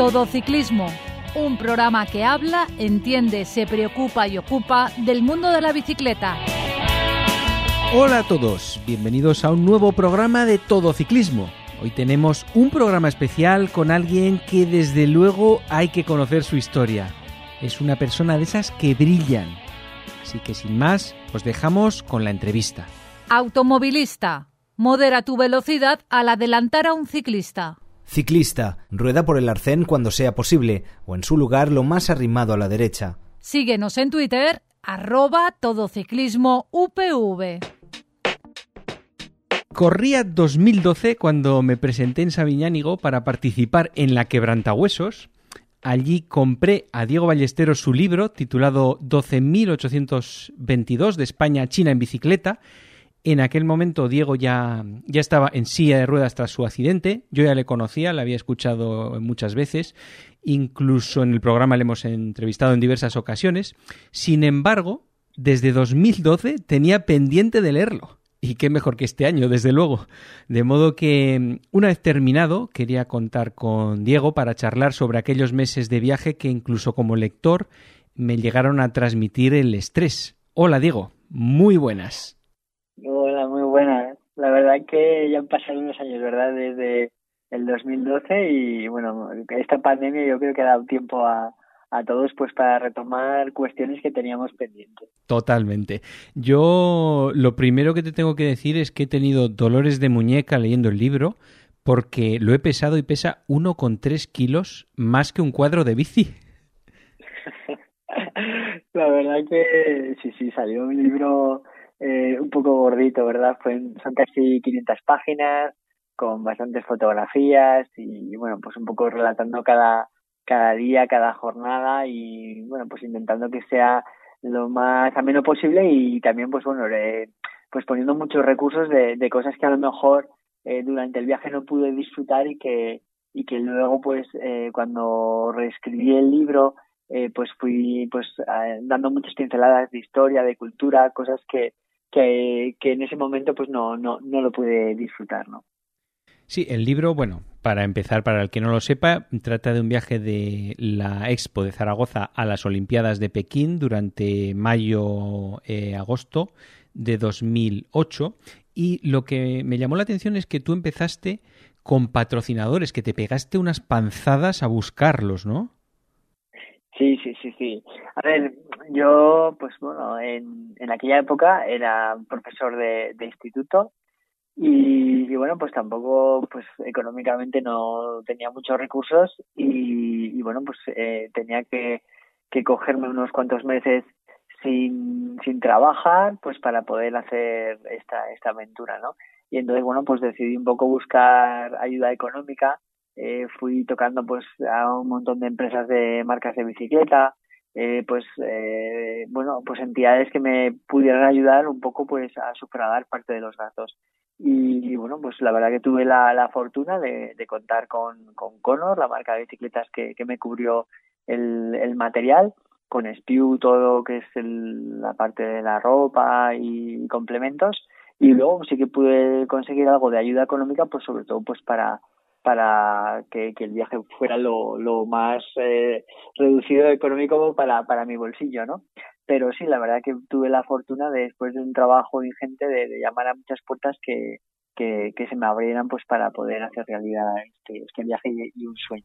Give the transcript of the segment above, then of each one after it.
Todo Ciclismo, un programa que habla, entiende, se preocupa y ocupa del mundo de la bicicleta. Hola a todos, bienvenidos a un nuevo programa de Todo Ciclismo. Hoy tenemos un programa especial con alguien que desde luego hay que conocer su historia. Es una persona de esas que brillan. Así que sin más, os dejamos con la entrevista. Automovilista, modera tu velocidad al adelantar a un ciclista. Ciclista, rueda por el arcén cuando sea posible, o en su lugar lo más arrimado a la derecha. Síguenos en Twitter, arroba todociclismo UPV. Corría 2012 cuando me presenté en Sabiñánigo para participar en la Quebrantahuesos. Allí compré a Diego Ballesteros su libro titulado 12.822 de España a China en bicicleta en aquel momento Diego ya, ya estaba en silla de ruedas tras su accidente. Yo ya le conocía, le había escuchado muchas veces. Incluso en el programa le hemos entrevistado en diversas ocasiones. Sin embargo, desde 2012 tenía pendiente de leerlo. Y qué mejor que este año, desde luego. De modo que, una vez terminado, quería contar con Diego para charlar sobre aquellos meses de viaje que incluso como lector me llegaron a transmitir el estrés. Hola Diego, muy buenas. Hola, muy buena. La verdad que ya han pasado unos años, ¿verdad? Desde el 2012 y bueno, esta pandemia yo creo que ha dado tiempo a, a todos pues para retomar cuestiones que teníamos pendientes. Totalmente. Yo lo primero que te tengo que decir es que he tenido dolores de muñeca leyendo el libro porque lo he pesado y pesa 1,3 kilos más que un cuadro de bici. La verdad que sí, sí, salió un libro eh, un poco gordito, ¿verdad? Fue, son casi 500 páginas con bastantes fotografías y, bueno, pues un poco relatando cada, cada día, cada jornada y, bueno, pues intentando que sea lo más ameno posible y también, pues bueno, pues poniendo muchos recursos de, de cosas que a lo mejor eh, durante el viaje no pude disfrutar y que, y que luego, pues, eh, cuando reescribí el libro, eh, pues fui pues dando muchas pinceladas de historia, de cultura, cosas que, que, en ese momento pues no, no, no lo pude disfrutar, ¿no? Sí, el libro, bueno, para empezar, para el que no lo sepa, trata de un viaje de la Expo de Zaragoza a las Olimpiadas de Pekín durante mayo-agosto eh, de 2008 y lo que me llamó la atención es que tú empezaste con patrocinadores, que te pegaste unas panzadas a buscarlos, ¿no? Sí, sí, sí, sí. A ver, yo, pues bueno, en, en aquella época era profesor de, de instituto y, bueno, pues tampoco, pues económicamente no tenía muchos recursos y, y bueno, pues eh, tenía que, que cogerme unos cuantos meses sin, sin trabajar, pues para poder hacer esta, esta aventura, ¿no? Y entonces, bueno, pues decidí un poco buscar ayuda económica eh, fui tocando pues a un montón de empresas de marcas de bicicleta, eh, pues eh, bueno, pues entidades que me pudieran ayudar un poco pues a sufragar parte de los gastos. Y, bueno, pues la verdad que tuve la, la fortuna de, de contar con, con Conor, la marca de bicicletas que, que me cubrió el, el material, con Spew, todo lo que es la parte de la ropa y complementos. Y luego sí que pude conseguir algo de ayuda económica, pues sobre todo pues para para que, que el viaje fuera lo, lo más eh, reducido económico para, para mi bolsillo, ¿no? Pero sí, la verdad que tuve la fortuna de, después de un trabajo ingente de, llamar a muchas puertas que, que, que, se me abrieran pues para poder hacer realidad este, este viaje y, un sueño.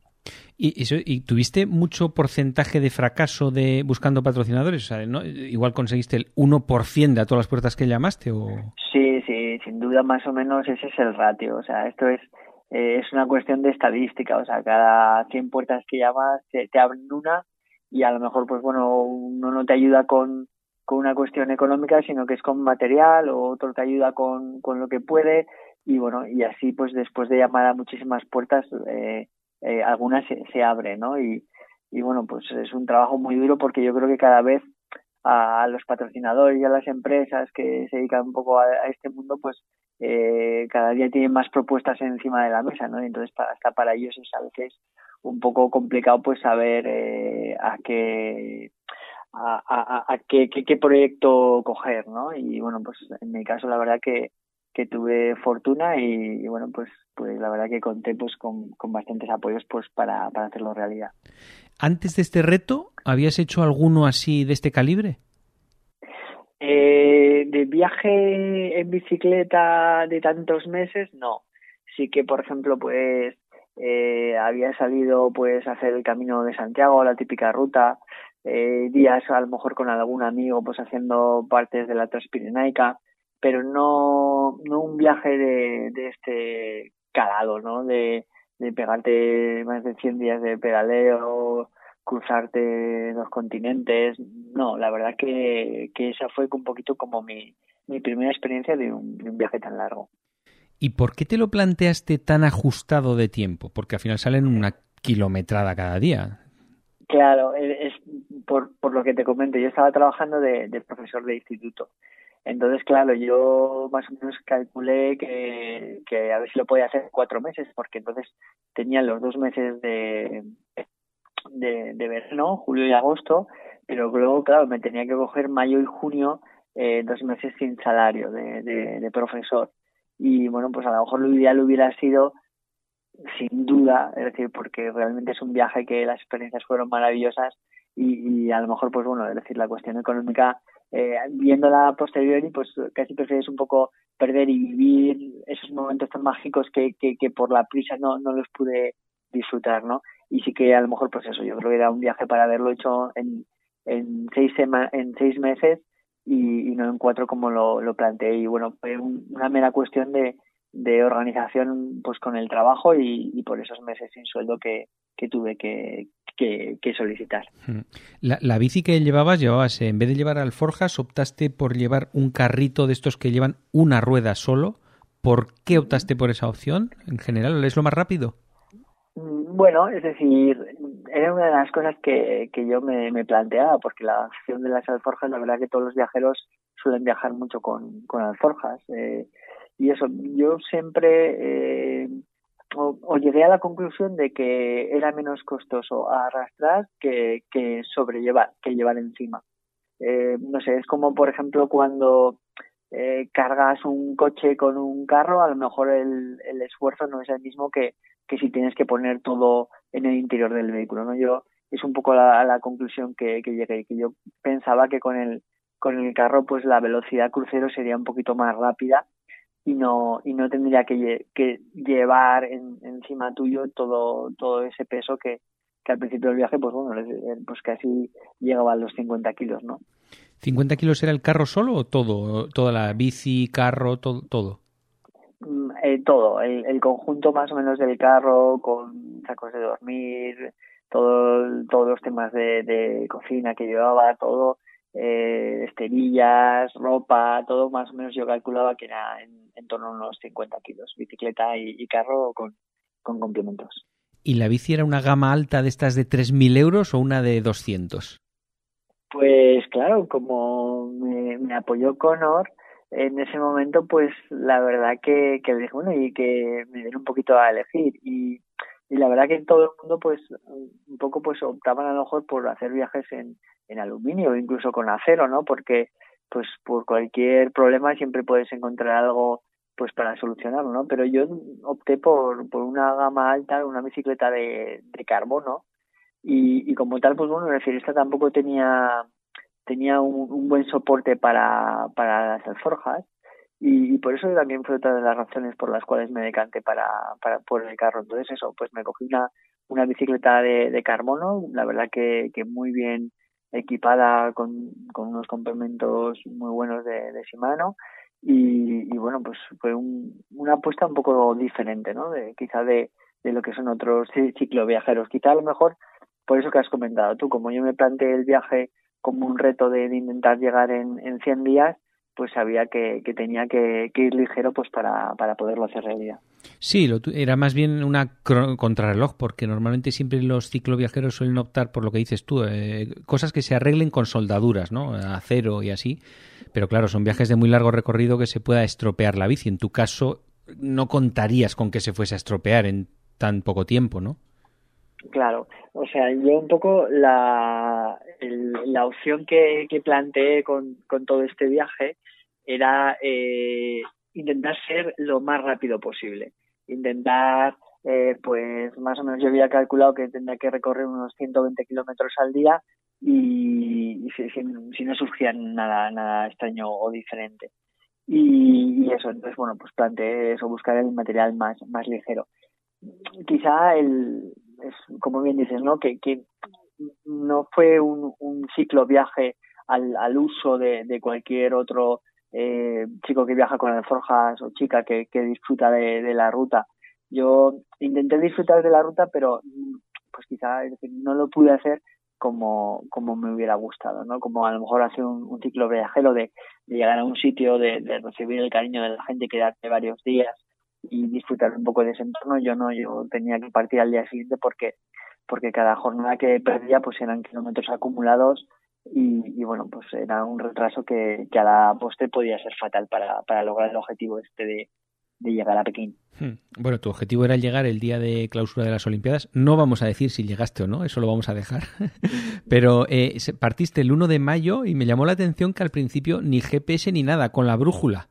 ¿Y, eso, ¿Y tuviste mucho porcentaje de fracaso de buscando patrocinadores? O sea, ¿no? ¿Igual conseguiste el 1% de a todas las puertas que llamaste? O... Sí, sí, sin duda más o menos ese es el ratio. O sea, esto es eh, es una cuestión de estadística, o sea, cada 100 puertas que llamas te, abren una y a lo mejor, pues bueno, uno no te ayuda con, con una cuestión económica, sino que es con material, o otro te ayuda con, con lo que puede, y bueno, y así pues después de llamar a muchísimas puertas, eh, eh, algunas se, se abren, ¿no? Y, y bueno, pues es un trabajo muy duro porque yo creo que cada vez a los patrocinadores y a las empresas que se dedican un poco a, este mundo, pues eh, cada día tienen más propuestas encima de la mesa, ¿no? entonces para, hasta para ellos es algo que es un poco complicado pues saber eh, a qué a, a, a qué, proyecto coger, ¿no? Y bueno, pues en mi caso la verdad que, tuve fortuna y, bueno, pues, pues la verdad que conté pues con, con bastantes apoyos pues para, para hacerlo realidad. Antes de este reto, ¿habías hecho alguno así de este calibre? Eh, de viaje en bicicleta de tantos meses, no. Sí que, por ejemplo, pues eh, había salido pues a hacer el camino de Santiago, la típica ruta, eh, días a lo mejor con algún amigo pues haciendo partes de la Transpirenaica, pero no, no un viaje de, de este calado, ¿no? De, de pegarte más de 100 días de pedaleo, cruzarte los continentes. No, la verdad que, que esa fue un poquito como mi, mi primera experiencia de un, de un viaje tan largo. ¿Y por qué te lo planteaste tan ajustado de tiempo? Porque al final salen una kilometrada cada día. Claro, es por, por lo que te comento. Yo estaba trabajando de, de profesor de instituto. Entonces, claro, yo más o menos calculé que, que a ver si lo podía hacer cuatro meses, porque entonces tenía los dos meses de, de, de verano, julio y agosto, pero luego, claro, me tenía que coger mayo y junio, eh, dos meses sin salario de, de, de profesor y bueno, pues a lo mejor lo ideal hubiera sido sin duda, es decir, porque realmente es un viaje que las experiencias fueron maravillosas y, y a lo mejor, pues bueno, es decir, la cuestión económica, eh, viéndola posteriori, pues casi prefieres un poco perder y vivir esos momentos tan mágicos que, que, que por la prisa no, no los pude disfrutar, ¿no? Y sí que a lo mejor, pues eso, yo creo que era un viaje para haberlo hecho en, en, seis, sema en seis meses y, no en cuatro como lo, lo planteé. Y bueno, fue un, una mera cuestión de, de organización pues con el trabajo y, por esos meses sin sueldo que, que tuve que, que, que, solicitar. La, la, bici que llevabas, llevabas, en vez de llevar alforjas, optaste por llevar un carrito de estos que llevan una rueda solo. ¿Por qué optaste por esa opción? En general, ¿es lo más rápido? Bueno, es decir, era una de las cosas que, que yo me, planteaba, porque la opción de las alforjas, la verdad que todos los viajeros suelen viajar mucho con, con alforjas. Eh, y eso, yo siempre eh, llegué a la conclusión de que era menos costoso arrastrar que, que sobrellevar, que llevar encima. Eh, no sé, es como por ejemplo cuando eh, cargas un coche con un carro, a lo mejor el, el esfuerzo no es el mismo que, que si tienes que poner todo en el interior del vehículo, ¿no? Yo es un poco la, conclusión que, que llegué, que yo pensaba que con el con el carro pues la velocidad crucero sería un poquito más rápida y no y no tendría que, que llevar en, encima tuyo todo todo ese peso que, que al principio del viaje pues bueno pues casi llegaba a los 50 kilos no 50 kilos era el carro solo o todo toda la bici carro todo todo eh, todo, el, el, conjunto más o menos del carro con sacos de dormir, todo, todos los temas de, de cocina que llevaba, todo, eh, esterillas, ropa, todo más o menos yo calculaba que era en, en torno a unos 50 kilos, bicicleta y, y carro con, con, complementos. ¿Y la bici era una gama alta de estas de 3.000 euros o una de 200? Pues claro, como me, me apoyó Conor, en ese momento, pues la verdad que, que dije, bueno, y que me dieron un poquito a elegir. Y, y la verdad que todo el mundo, pues, un poco, pues optaban a lo mejor por hacer viajes en, en aluminio incluso con acero, ¿no? Porque, pues, por cualquier problema siempre puedes encontrar algo, pues, para solucionarlo, ¿no? Pero yo opté por, por una gama alta, una bicicleta de, de carbono. Y, y como tal, pues bueno, es decir, esta tampoco tenía tenía un, un buen soporte para, para las alforjas y, y, por eso también fue otra de las razones por las cuales me decanté para, para por el carro. Entonces eso, pues me cogí una, una bicicleta de, de carbono, la verdad que, que muy bien equipada con, con unos complementos muy buenos de, de Shimano y, y bueno, pues fue un, una apuesta un poco diferente, ¿no? De, quizá de, de lo que son otros cicloviajeros. Quizá a lo mejor por eso que has comentado tú, como yo me planteé el viaje como un reto de, intentar llegar en, en 100 días, pues sabía que, tenía que, que, ir ligero pues para, para poderlo hacer realidad. Sí, lo, era más bien una contrarreloj, porque normalmente siempre los cicloviajeros suelen optar por lo que dices tú, eh, cosas que se arreglen con soldaduras, ¿no? Acero y así. Pero claro, son viajes de muy largo recorrido que se pueda estropear la bici. En tu caso, no contarías con que se fuese a estropear en tan poco tiempo, ¿no? Claro, o sea, yo un poco la, el, la opción que, que planteé con, con todo este viaje era eh, intentar ser lo más rápido posible. Intentar, eh, pues más o menos yo había calculado que tendría que recorrer unos 120 kilómetros al día y, si, no surgía nada, nada extraño o diferente. Y, eso, entonces, bueno, pues planteé eso, buscar el material más, más ligero. Quizá el, es, como bien dices, ¿no? Que, que no fue un, un ciclo viaje al, al uso de, de cualquier otro eh, chico que viaja con alforjas o chica que, que disfruta de, de, la ruta. Yo intenté disfrutar de la ruta, pero pues quizá no lo pude hacer como, como me hubiera gustado, ¿no? Como a lo mejor hacer un, un ciclo viajero de, de, llegar a un sitio, de, de, recibir el cariño de la gente, quedarte varios días y disfrutar un poco de ese entorno. Yo no, yo tenía que partir al día siguiente porque, porque cada jornada que perdía pues eran kilómetros acumulados y, y, bueno, pues era un retraso que, que a la postre podía ser fatal para, para lograr el objetivo este de, de llegar a Pekín. Hmm. Bueno, tu objetivo era llegar el día de clausura de las Olimpiadas. No vamos a decir si llegaste o no, eso lo vamos a dejar. Pero eh, partiste el 1 de mayo y me llamó la atención que al principio ni GPS ni nada, con la brújula.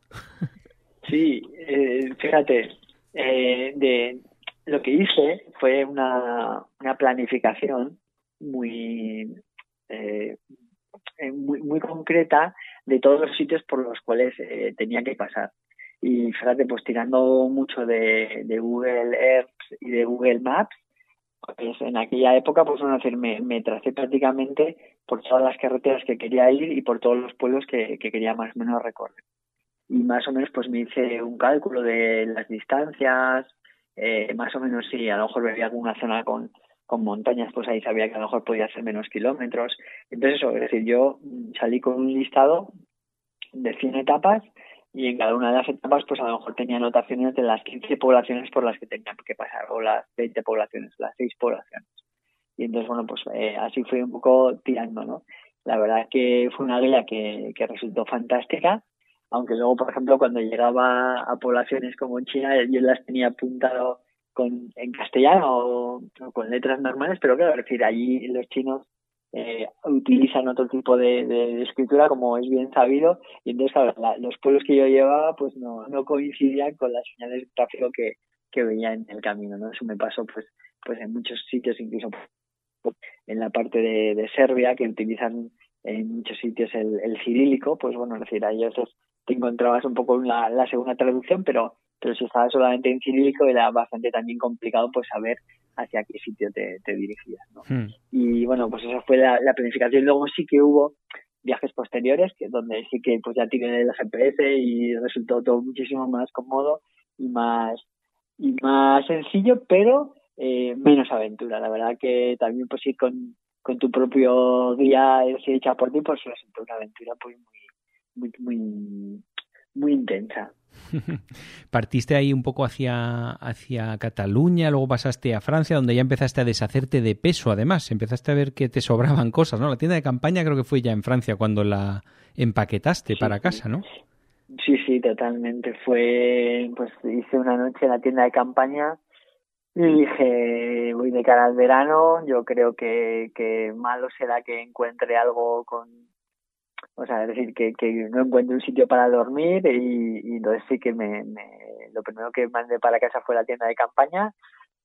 Sí, eh, fíjate, eh, de lo que hice fue una, planificación muy, eh, muy, muy concreta de todos los sitios por los cuales eh, tenía que pasar. Y fíjate, pues tirando mucho de, Google Earth y de Google Maps, pues en aquella época, pues bueno, decir, me, me tracé prácticamente por todas las carreteras que quería ir y por todos los pueblos que quería más o menos recorrer. Y más o menos pues me hice un cálculo de las distancias, eh, más o menos si a lo mejor veía alguna zona con, con montañas, pues ahí sabía que a lo mejor podía hacer menos kilómetros. Entonces eso, es decir, yo salí con un listado de 100 etapas y en cada una de las etapas pues a lo mejor tenía anotaciones de las 15 poblaciones por las que tenía que pasar o las 20 poblaciones, las 6 poblaciones. Y entonces, bueno, pues eh, así fui un poco tirando, ¿no? La verdad que fue una guía que, que resultó fantástica, aunque luego, por ejemplo, cuando llegaba a poblaciones como en China, yo las tenía apuntado con, en castellano o, con letras normales, pero claro, es decir, allí los chinos eh, utilizan otro tipo de, escritura, como es bien sabido, y entonces, claro, la, los pueblos que yo llevaba, pues no, no coincidían con las señales de tráfico que, que veía en el camino, ¿no? Eso me pasó, pues, pues en muchos sitios, incluso en la parte de, Serbia, que utilizan en muchos sitios el, el cirílico, pues bueno, es decir, ahí veces te encontrabas un poco la, la segunda traducción, pero pero si estabas solamente en cirílico era bastante también complicado pues saber hacia qué sitio te, te dirigías, ¿no? Hmm. Y bueno, pues esa fue la, la planificación. Luego sí que hubo viajes posteriores, que donde sí que pues ya tiré el GPS y resultó todo muchísimo más cómodo y más y más sencillo, pero eh, menos aventura. La verdad que también pues ir con, con tu propio guía hecha por ti, pues resultó una aventura pues muy, muy, muy, muy intensa. Partiste ahí un poco hacia, hacia Cataluña, luego pasaste a Francia, donde ya empezaste a deshacerte de peso, además. Empezaste a ver que te sobraban cosas, ¿no? La tienda de campaña creo que fue ya en Francia cuando la empaquetaste Sí, para casa, ¿no? Sí, sí, totalmente. Fue, pues hice una noche en la tienda de campaña y dije, voy de cara al verano, yo creo que, que malo será que encuentre algo con, o sea, es decir, que, que no encuentre un sitio para dormir y, entonces sí que me, me, lo primero que mandé para casa fue la tienda de campaña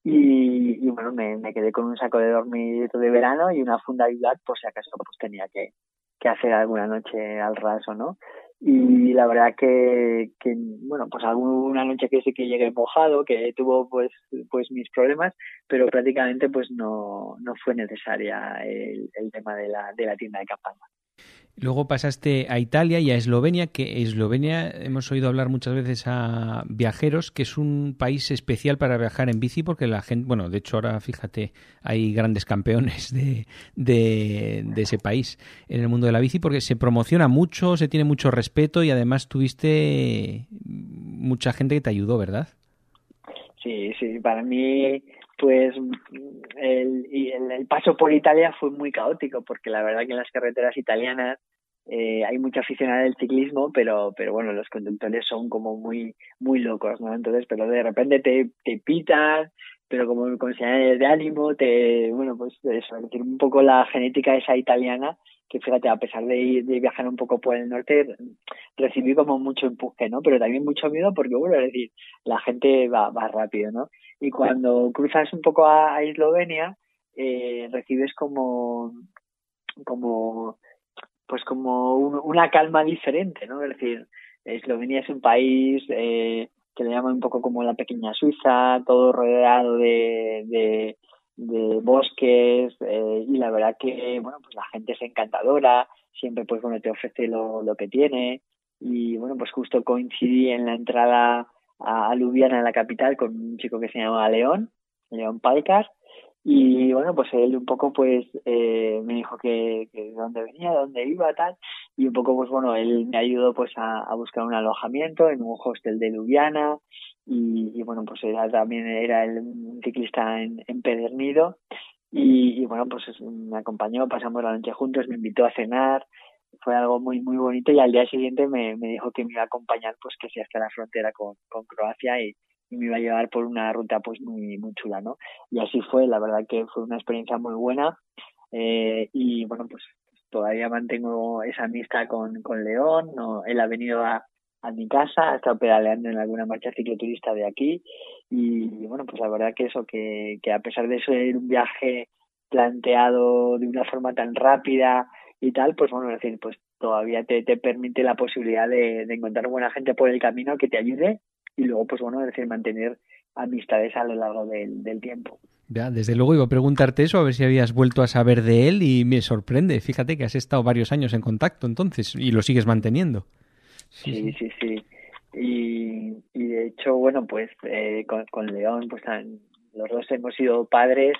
y, y bueno, me, me quedé con un saco de dormir de verano y una funda de por si acaso pues tenía que, que hacer alguna noche al raso, ¿no? Y la verdad que, que bueno, pues alguna noche que sí que llegué mojado, que tuvo pues, pues mis problemas, pero prácticamente pues no, no fue necesaria el, el tema de la, de la tienda de campaña. Luego pasaste a Italia y a Eslovenia, que Eslovenia hemos oído hablar muchas veces a viajeros, que es un país especial para viajar en bici, porque la gente, bueno, de hecho ahora fíjate, hay grandes campeones de, de, ese país en el mundo de la bici, porque se promociona mucho, se tiene mucho respeto y además tuviste mucha gente que te ayudó, ¿verdad? Sí, sí, para mí pues el, el, paso por Italia fue muy caótico porque la verdad que en las carreteras italianas eh, hay mucha aficionada del ciclismo pero pero bueno los conductores son como muy muy locos no entonces pero de repente te, te pitan pero como con señales de ánimo, te, bueno, pues eso, decir, un poco la genética esa italiana, que fíjate, a pesar de, ir, de viajar un poco por el norte, recibí como mucho empuje, ¿no? Pero también mucho miedo porque, bueno, es decir, la gente va, va rápido, ¿no? Y cuando cruzas un poco a, Eslovenia, eh, recibes como, como, pues como una calma diferente, ¿no? Es decir, Eslovenia es un país eh, que le llaman un poco como la pequeña Suiza, todo rodeado de, de, bosques eh, y la verdad que, bueno, pues la gente es encantadora, siempre pues bueno te ofrece lo, lo que tiene y bueno, pues justo coincidí en la entrada a, Ljubljana, en la capital, con un chico que se llama León, León Palcar, y bueno, pues él un poco pues eh, me dijo que, de dónde venía, de dónde iba, tal, y un poco pues bueno, él me ayudó pues a, buscar un alojamiento en un hostel de Ljubljana, y, bueno, pues era también era el, un ciclista en, empedernido, y, bueno, pues me acompañó, pasamos la noche juntos, me invitó a cenar, fue algo muy muy bonito y al día siguiente me, me dijo que me iba a acompañar pues que si hasta la frontera con, con Croacia y, me iba a llevar por una ruta pues muy muy chula no y así fue la verdad que fue una experiencia muy buena eh, y bueno pues todavía mantengo esa amistad con, con León no él ha venido a, a mi casa ha estado pedaleando en alguna marcha cicloturista de aquí y bueno pues la verdad que eso que, que a pesar de ser un viaje planteado de una forma tan rápida y tal, pues bueno, es decir, pues todavía te, te permite la posibilidad de, de, encontrar buena gente por el camino que te ayude y luego, pues bueno, es decir, mantener amistades a lo largo del, del tiempo. Ya, desde luego iba a preguntarte eso, a ver si habías vuelto a saber de él y me sorprende. Fíjate que has estado varios años en contacto entonces y lo sigues manteniendo. Sí, sí, sí. Y, y de hecho, bueno, pues eh, con, con León, pues los dos hemos sido padres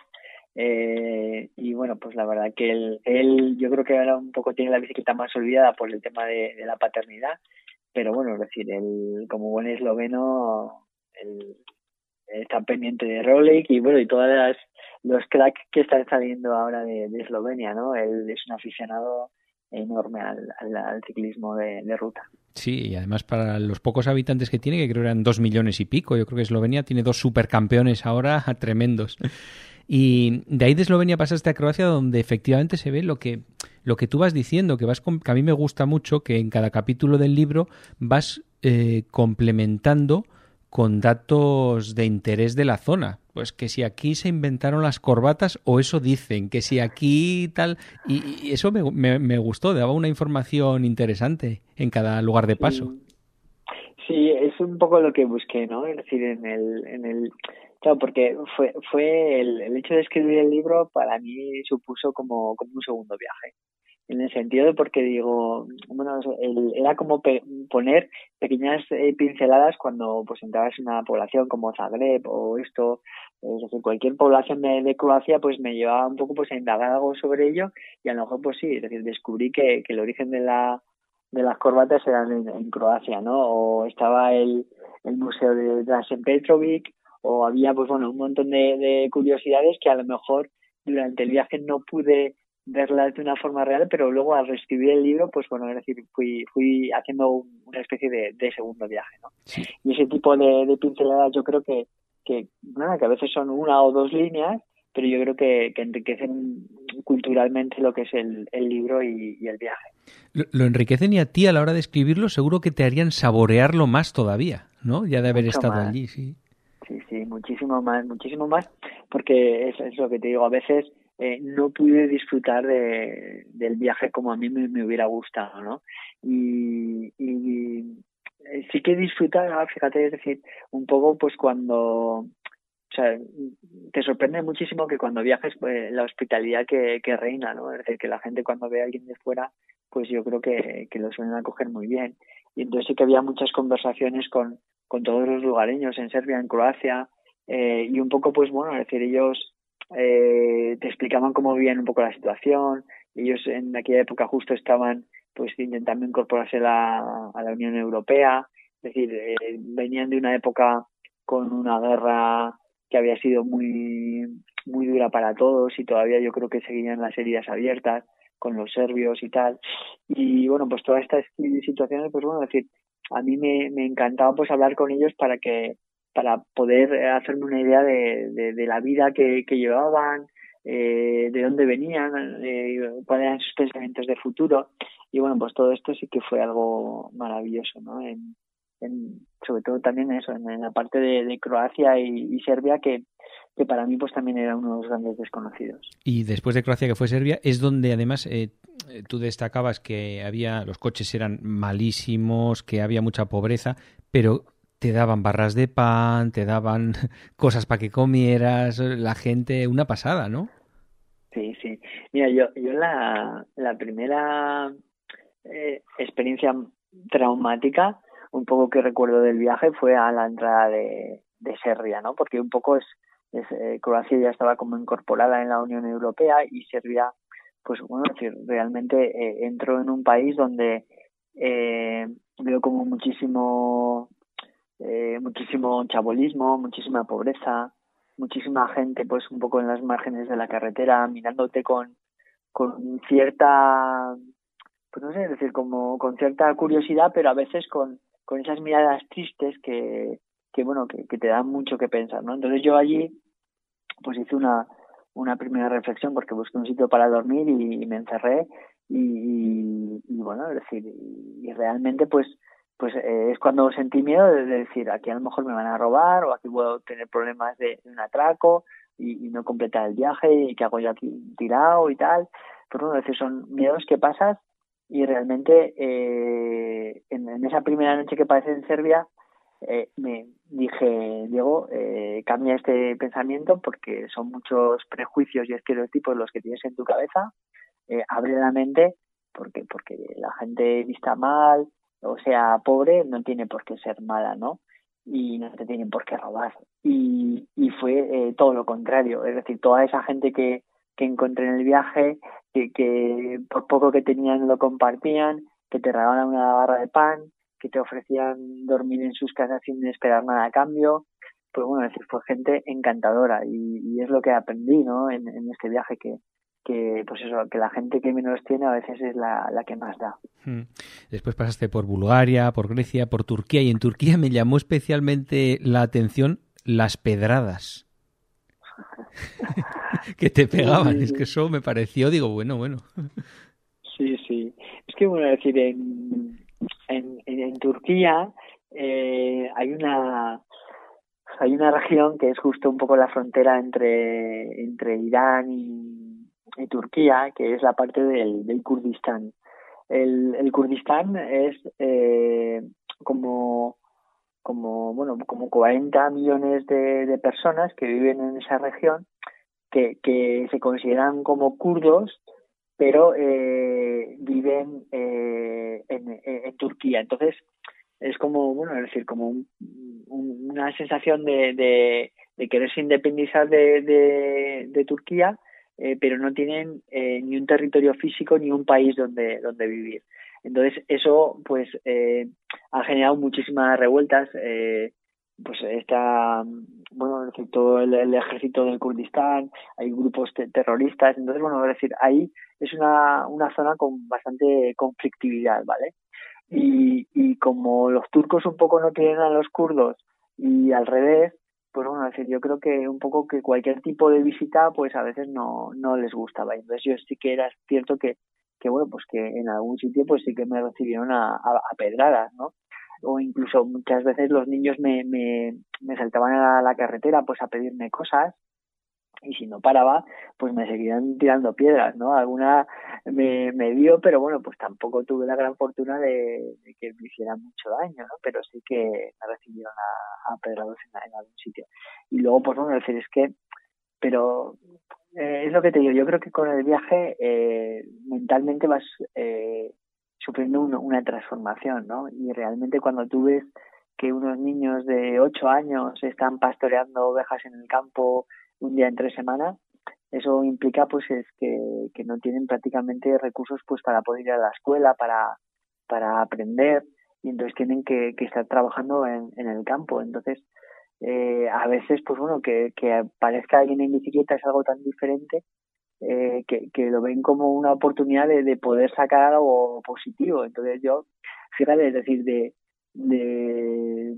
eh, y bueno, pues la verdad que él, él, yo creo que ahora un poco tiene la bicicleta más olvidada por el tema de, la paternidad, pero bueno, es decir, él como buen esloveno, él está pendiente de Rolex y bueno, y todas los cracks que están saliendo ahora de, Eslovenia, ¿no? Él es un aficionado enorme al, al, ciclismo de, de, ruta. Sí, y además para los pocos habitantes que tiene, que creo eran dos millones y pico, yo creo que Eslovenia tiene dos supercampeones ahora tremendos. Y de ahí de Eslovenia pasaste a Croacia, donde efectivamente se ve lo que, lo que tú vas diciendo, que, vas que a mí me gusta mucho, que en cada capítulo del libro vas eh, complementando con datos de interés de la zona. Pues que si aquí se inventaron las corbatas, o eso dicen, que si aquí tal. Y, eso me, me, gustó, daba una información interesante en cada lugar de paso. Sí, es un poco lo que busqué, ¿no? Es decir, en el, en el Claro, porque fue, fue el, el, hecho de escribir el libro para mí supuso como, como un segundo viaje. En el sentido de porque digo, bueno, el, era como poner pequeñas eh, pinceladas cuando pues entrabas en una población como Zagreb o esto, es decir, cualquier población de, de, Croacia pues me llevaba un poco pues a indagar algo sobre ello y a lo mejor pues sí, es decir, descubrí que, que el origen de la de las corbatas eran en, en Croacia, ¿no? O estaba el, el museo de Drasen Petrovic, o había pues bueno un montón de, curiosidades que a lo mejor durante el viaje no pude verlas de una forma real, pero luego al reescribir el libro, pues bueno, es decir, fui, fui haciendo una especie de, de segundo viaje, ¿no? Y ese tipo de, pinceladas yo creo que, que, nada, que a veces son una o dos líneas, pero yo creo que, que enriquecen culturalmente lo que es el, el libro y, el viaje. Lo, lo, enriquecen y a ti a la hora de escribirlo seguro que te harían saborearlo más todavía, ¿no? Ya de haber estado allí, sí, muchísimo más, muchísimo más, porque es, es lo que te digo, a veces eh, no pude disfrutar de, del viaje como a mí me, hubiera gustado, ¿no? Y, eh, sí que disfrutar, fíjate, es decir, un poco pues cuando, o sea, te sorprende muchísimo que cuando viajes pues, la hospitalidad que, que reina, ¿no? Es decir, que la gente cuando ve a alguien de fuera, pues yo creo que, que lo suelen acoger muy bien. Y entonces sí que había muchas conversaciones con, con todos los lugareños en Serbia, en Croacia, eh, y un poco, pues bueno, es decir, ellos eh, te explicaban cómo vivían un poco la situación, ellos en aquella época justo estaban pues intentando incorporarse la, a la Unión Europea, es decir, eh, venían de una época con una guerra que había sido muy muy dura para todos y todavía yo creo que seguían las heridas abiertas con los serbios y tal. Y bueno, pues todas estas situaciones, pues bueno, es decir, a mí me, me encantaba pues hablar con ellos para que para poder hacerme una idea de, de, la vida que, que llevaban, eh, de dónde venían, eh, cuáles eran sus pensamientos de futuro. Y bueno, pues todo esto sí que fue algo maravilloso, ¿no? En, sobre todo también eso, en, la parte de, Croacia y, Serbia, que, que para mí pues también era uno de los grandes desconocidos. Y después de Croacia, que fue Serbia, es donde además eh, tú destacabas que había los coches eran malísimos, que había mucha pobreza, pero te daban barras de pan, te daban cosas para que comieras, la gente, una pasada, ¿no? Sí, sí. Mira, yo, yo la, la primera eh, experiencia traumática, un poco que recuerdo del viaje, fue a la entrada de, de Serbia, ¿no? Porque un poco es, es eh, Croacia ya estaba como incorporada en la Unión Europea y Serbia, pues bueno, decir, realmente eh, entró en un país donde eh, veo como muchísimo eh, muchísimo chabolismo, muchísima pobreza, muchísima gente pues un poco en las márgenes de la carretera mirándote con, con cierta pues no sé decir como con cierta curiosidad pero a veces con, con esas miradas tristes que, que bueno que, te dan mucho que pensar no entonces yo allí pues hice una una primera reflexión porque busqué un sitio para dormir y, me encerré y, y, bueno es decir y realmente pues pues eh, es cuando sentí miedo de, decir, aquí a lo mejor me van a robar o aquí puedo tener problemas de, un atraco y, no completar el viaje y que hago yo aquí tirado y tal. Pero bueno, decir, son miedos que pasas y realmente eh, en, esa primera noche que pasé en Serbia eh, me dije, Diego, eh, cambia este pensamiento porque son muchos prejuicios y estereotipos los que tienes en tu cabeza, eh, abre la mente porque porque la gente vista mal, o sea pobre, no tiene por qué ser mala, ¿no? Y no te tienen por qué robar. Y, y fue eh, todo lo contrario, es decir, toda esa gente que, que encontré en el viaje, que, que por poco que tenían lo compartían, que te regalaban una barra de pan, que te ofrecían dormir en sus casas sin esperar nada a cambio. Pues bueno, decir, fue gente encantadora y, y es lo que aprendí, ¿no? En, en este viaje que, que pues eso que la gente que menos tiene a veces es la, la que más da. Hmm. después pasaste por Bulgaria por Grecia por Turquía y en Turquía me llamó especialmente la atención las pedradas. Que te pegaban es que eso me pareció digo bueno bueno. Sí sí. Es que bueno decir en en, en, Turquía eh, hay una hay una región que es justo un poco la frontera entre entre Irán y y Turquía, que es la parte del, del Kurdistán. El, el Kurdistán es eh, como como bueno como 40 millones de, de, personas que viven en esa región que, que se consideran como kurdos pero eh, viven eh, en, en, Turquía entonces es como bueno es decir como un, una sensación de, de, de quererse independizar de, de, de Turquía eh, pero no tienen eh, ni un territorio físico ni un país donde, donde vivir. Entonces, eso pues eh, ha generado muchísimas revueltas. pues está, bueno, todo el, ejército del Kurdistán, hay grupos terroristas. Entonces, bueno, es decir, ahí es una, una zona con bastante conflictividad, ¿vale? Y, y como los turcos un poco no tienen a los kurdos y al revés, pues bueno, decir, yo creo que un poco que cualquier tipo de visita, pues a veces no, no les gustaba. Entonces yo sí que era cierto que, que bueno, pues que en algún sitio pues sí que me recibieron a, a, pedradas, ¿no? O incluso muchas veces los niños me, me, me saltaban a la carretera pues a pedirme cosas y si no paraba, pues me seguían tirando piedras, ¿no? Alguna me, me dio, pero bueno, pues tampoco tuve la gran fortuna de, que me hiciera mucho daño, ¿no? Pero sí que me recibieron a, a pedrados en, algún sitio. Y luego, pues bueno, decir, es que, pero eh, es lo que te digo, yo creo que con el viaje eh, mentalmente vas eh, sufriendo una transformación, ¿no? Y realmente cuando tú ves que unos niños de 8 años están pastoreando ovejas en el campo un día en tres semanas, eso implica pues es que, que no tienen prácticamente recursos pues para poder ir a la escuela, para, para aprender, y entonces tienen que, estar trabajando en, en el campo. Entonces, eh, a veces, pues bueno, que, que parezca alguien en bicicleta es algo tan diferente eh, que, que lo ven como una oportunidad de, de poder sacar algo positivo. Entonces yo, fíjate, es decir, de, de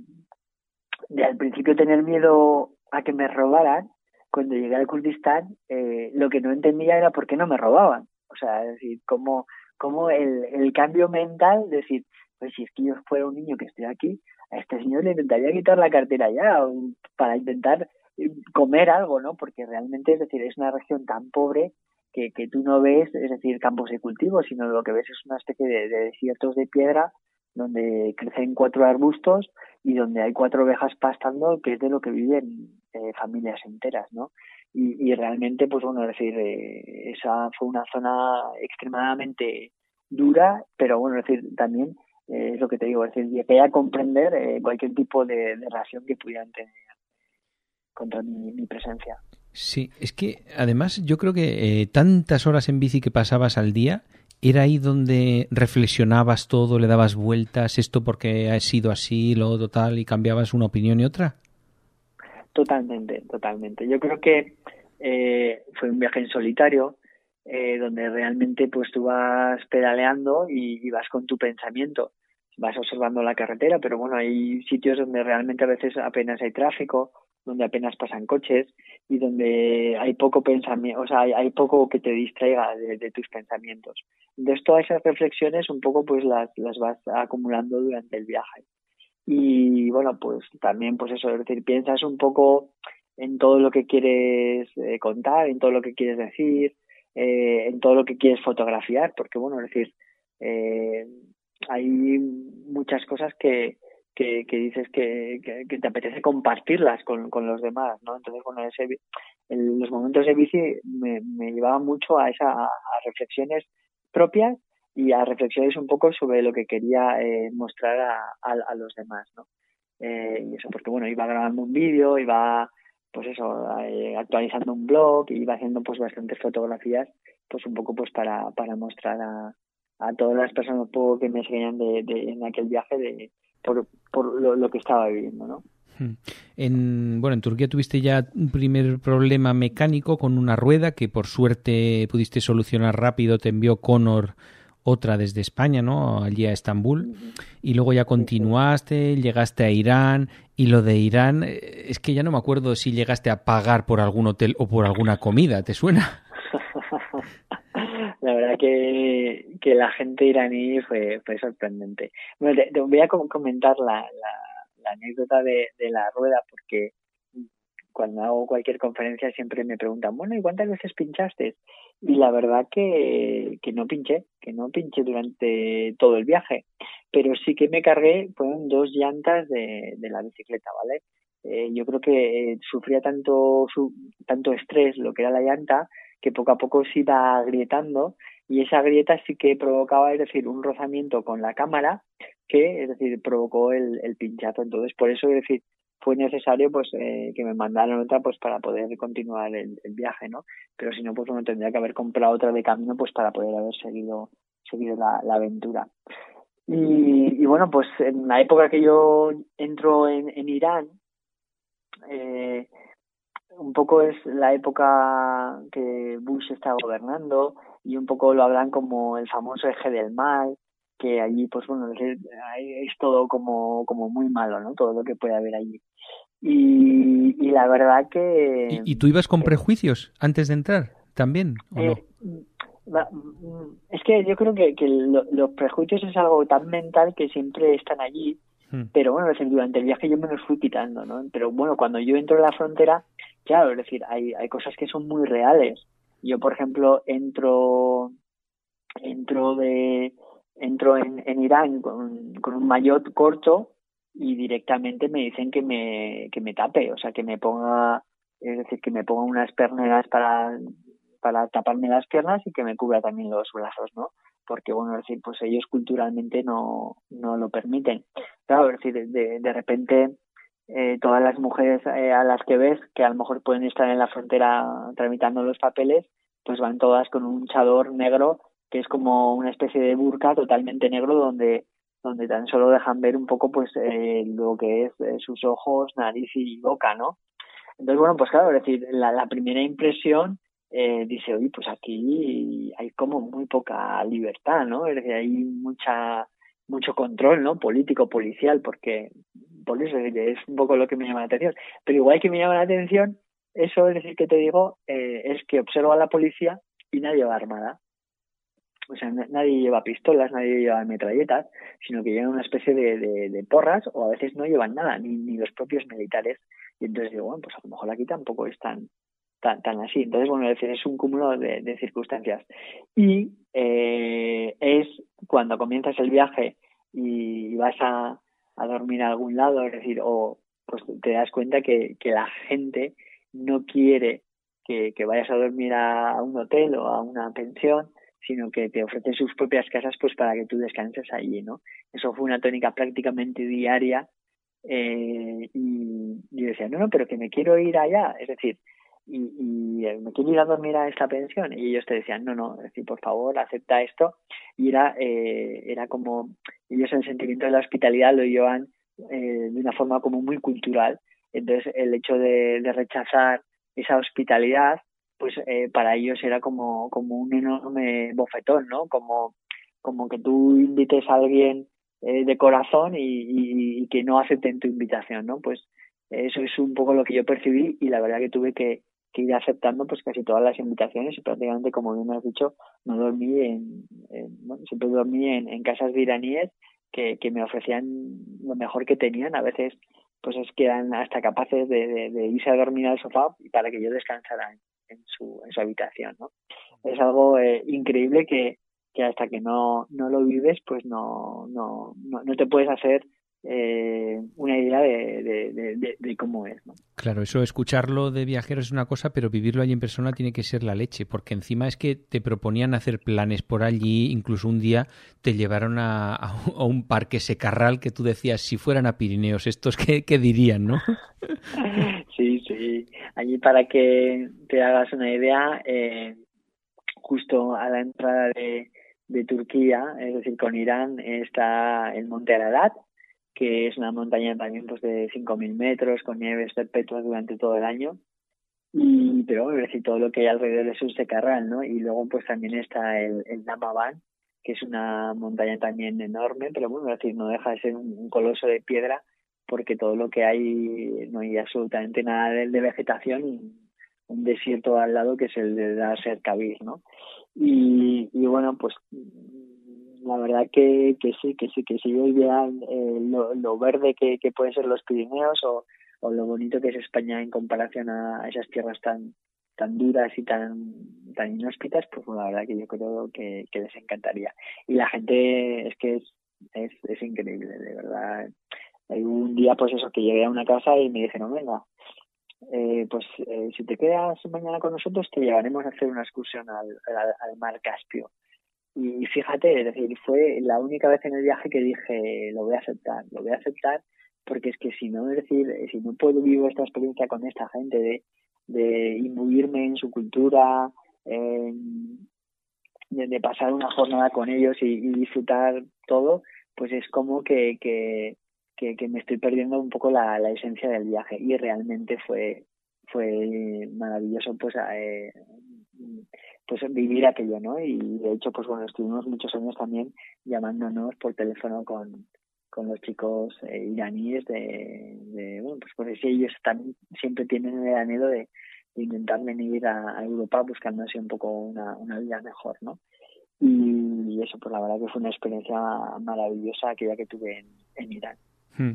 de al principio tener miedo a que me robaran, cuando llegué al Kurdistán, eh, lo que no entendía era por qué no me robaban. O sea, es decir, cómo, cómo el, el cambio mental, decir, pues si es que yo fuera un niño que estoy aquí, a este señor le intentaría quitar la cartera ya para intentar comer algo, ¿no? Porque realmente, es decir, es una región tan pobre que, que tú no ves, es decir, campos de cultivo, sino lo que ves es una especie de, de desiertos de piedra donde crecen cuatro arbustos y donde hay cuatro ovejas pastando, que es de lo que viven eh, familias enteras, ¿no? Y, realmente, pues bueno, es decir, eh, esa fue una zona extremadamente dura, pero bueno, es decir, también eh, es lo que te digo, es decir, llegué a comprender eh, cualquier tipo de, de, relación que pudieran tener contra mi, presencia. Sí, es que además yo creo que eh, tantas horas en bici que pasabas al día, ¿Era ahí donde reflexionabas todo, le dabas vueltas, esto porque ha sido así, lo total, y cambiabas una opinión y otra? Totalmente, totalmente. Yo creo que eh, fue un viaje en solitario, eh, donde realmente pues tú vas pedaleando y, vas con tu pensamiento, vas observando la carretera, pero bueno, hay sitios donde realmente a veces apenas hay tráfico, donde apenas pasan coches y donde hay poco pensamiento, o sea, hay, hay poco que te distraiga de, de, tus pensamientos. Entonces todas esas reflexiones un poco pues las, las vas acumulando durante el viaje. Y bueno, pues también pues eso, es decir, piensas un poco en todo lo que quieres eh, contar, en todo lo que quieres decir, eh, en todo lo que quieres fotografiar, porque bueno, es decir, eh, hay muchas cosas que, que, que dices que, que, te apetece compartirlas con, con los demás, ¿no? Entonces, bueno, ese, en los momentos de bici me, me llevaban mucho a esa reflexiones propias y a reflexiones un poco sobre lo que quería eh, mostrar a, a, a, los demás, ¿no? Eh, y eso porque, bueno, iba grabando un vídeo, iba, pues eso, eh, actualizando un blog, iba haciendo pues bastantes fotografías, pues un poco pues para, para mostrar a, a todas las personas un poco que me seguían de, de, en aquel viaje de, por, por lo, lo, que estaba viviendo, ¿no? Hmm. En, bueno, en Turquía tuviste ya un primer problema mecánico con una rueda que por suerte pudiste solucionar rápido, te envió Connor otra desde España, ¿no? Allí a Estambul. Y luego ya continuaste, llegaste a Irán. Y lo de Irán, eh, es que ya no me acuerdo si llegaste a pagar por algún hotel o por alguna comida, ¿te suena? la verdad que, que la gente iraní fue, fue sorprendente. Bueno, te, te voy a comentar la, la, la anécdota de, de, la rueda porque cuando hago cualquier conferencia siempre me preguntan, bueno, ¿y cuántas veces pinchaste? Y la verdad que, que no pinché, que no pinché durante todo el viaje, pero sí que me cargué, fueron dos llantas de, de la bicicleta, ¿vale? Eh, yo creo que sufría tanto, su, tanto estrés lo que era la llanta que poco a poco se iba agrietando y esa grieta sí que provocaba, es decir, un rozamiento con la cámara que, es decir, provocó el, el pinchazo. Entonces, por eso, es decir, fue necesario pues eh, que me mandaran otra pues para poder continuar el, viaje, ¿no? Pero si no, pues uno tendría que haber comprado otra de camino pues para poder haber seguido, seguido la, la aventura. Y, y bueno, pues en la época que yo entro en, en Irán, eh, un poco es la época que Bush está gobernando y un poco lo hablan como el famoso eje del mal, que allí pues bueno es, es todo como como muy malo, ¿no? Todo lo que puede haber allí. Y, y la verdad que... ¿Y, ¿Y, tú ibas con prejuicios antes de entrar también? ¿o eh, no? Es que yo creo que, que lo, los prejuicios es algo tan mental que siempre están allí, hmm. pero bueno, durante el viaje yo me los fui quitando, ¿no? Pero bueno, cuando yo entro en la frontera, claro, es decir, hay, hay cosas que son muy reales. Yo, por ejemplo, entro, entro de, entro en, en Irán con, con un maillot corto y directamente me dicen que me, que me tape, o sea, que me ponga, es decir, que me ponga unas perneras para, para taparme las piernas y que me cubra también los brazos, ¿no? Porque, bueno, es decir, pues ellos culturalmente no, no lo permiten. Claro, es decir, de, de repente eh, todas las mujeres eh, a las que ves, que a lo mejor pueden estar en la frontera tramitando los papeles, pues van todas con un chador negro que es como una especie de burka totalmente negro donde donde tan solo dejan ver un poco pues eh, lo que es eh, sus ojos, nariz y boca, ¿no? Entonces, bueno, pues claro, es decir, la, primera impresión eh, dice, oye, pues aquí hay como muy poca libertad, ¿no? Es decir, hay mucha mucho control, ¿no? Político, policial, porque por eso es un poco lo que me llama la atención. Pero igual que me llama la atención, eso es decir que te digo, eh, es que observo a la policía y nadie va armada. O sea, nadie lleva pistolas, nadie lleva metralletas, sino que llevan una especie de, de, porras o a veces no llevan nada, ni, ni los propios militares. Y entonces digo, bueno, pues a lo mejor aquí tampoco es tan, tan, tan así. Entonces, bueno, es decir, es un cúmulo de, de circunstancias. Y eh, es cuando comienzas el viaje y vas a, a dormir a algún lado, es decir, o pues te das cuenta que, que la gente no quiere que, que vayas a dormir a, un hotel o a una pensión, sino que te ofrecen sus propias casas pues para que tú descanses allí, ¿no? Eso fue una tónica prácticamente diaria eh, y, y decía, no, no, pero que me quiero ir allá, es decir, y, eh, me quiero ir a dormir a esta pensión y ellos te decían no no decir por favor acepta esto y era eh, era como ellos el sentimiento de la hospitalidad lo llevan eh, de una forma como muy cultural. Entonces el hecho de rechazar esa hospitalidad pues eh, para ellos era como como un enorme bofetón no como como que tú invites a alguien eh, de corazón y, y, que no acepten tu invitación no pues eso es un poco lo que yo percibí y la verdad que tuve que, ir aceptando pues casi todas las invitaciones y prácticamente como bien has dicho no dormí en, bueno, siempre dormí en, en, casas de iraníes que, que me ofrecían lo mejor que tenían. A veces pues es que eran hasta capaces de irse a dormir al sofá para que yo descansara en, su, en su habitación ¿no? es algo eh, increíble que, que hasta que no, no lo vives pues no, no, no, no te puedes hacer eh, una idea de, de, de, de, cómo es. ¿no? Claro, eso escucharlo de viajeros es una cosa, pero vivirlo allí en persona tiene que ser la leche, porque encima es que te proponían hacer planes por allí, incluso un día te llevaron a, a un parque secarral que tú decías, si fueran a Pirineos, estos qué, qué dirían, ¿no? sí, sí. Allí para que te hagas una idea, eh, justo a la entrada de, de Turquía, es decir, con Irán, está el Monte Ararat, que es una montaña también pues de 5.000 metros con nieves perpetuas durante todo el año y pero bueno, decir, todo lo que hay alrededor es secarral, ¿no? Y luego pues también está el, el Namaban, que es una montaña también enorme, pero bueno, es decir, no deja de ser un, un, coloso de piedra porque todo lo que hay no hay absolutamente nada de, de vegetación y un desierto al lado que es el de Dasher Kabir, ¿no? Y, y bueno, pues la verdad que, que sí, que sí, que si ellos vean eh, lo, lo, verde que, que pueden ser los Pirineos o, o lo bonito que es España en comparación a esas tierras tan tan duras y tan tan inhóspitas, pues la verdad que yo creo que, que les encantaría. Y la gente es que es, es, increíble, de verdad. Hay un día, pues eso, que llegué a una casa y me dijeron, venga, eh, pues eh, si te quedas mañana con nosotros, te llevaremos a hacer una excursión al, al mar Caspio. Y fíjate, es decir, fue la única vez en el viaje que dije, lo voy a aceptar, lo voy a aceptar, porque es que si no, decir, si no puedo vivir esta experiencia con esta gente de, de imbuirme en su cultura, eh, de, pasar una jornada con ellos y, disfrutar todo, pues es como que, que, que, que me estoy perdiendo un poco la, la, esencia del viaje. Y realmente fue, fue maravilloso, pues, eh, pues vivir aquello, ¿no? Y de hecho, pues bueno, estuvimos muchos años también llamándonos por teléfono con, con los chicos eh, iraníes de, de, bueno, pues pues ellos también siempre tienen el anhelo de, de intentar venir a, Europa buscando así un poco una, una vida mejor, ¿no? Y eso, pues la verdad que fue una experiencia maravillosa aquella que tuve en Irán. Hmm.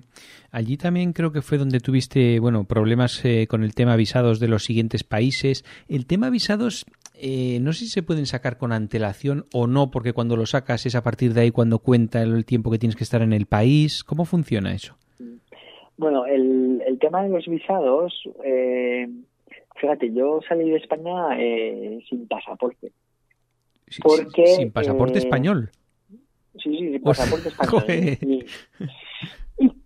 Allí también creo que fue donde tuviste, bueno, problemas eh, con el tema visados de los siguientes países. El tema visados, eh, no sé si se pueden sacar con antelación o no, porque cuando lo sacas es a partir de ahí cuando cuenta el tiempo que tienes que estar en el país. ¿Cómo funciona eso? Bueno, el, el tema de los visados, eh, fíjate, yo salí de España eh, sin pasaporte. Porque, sin pasaporte español. Sí, sí, sin pasaporte español.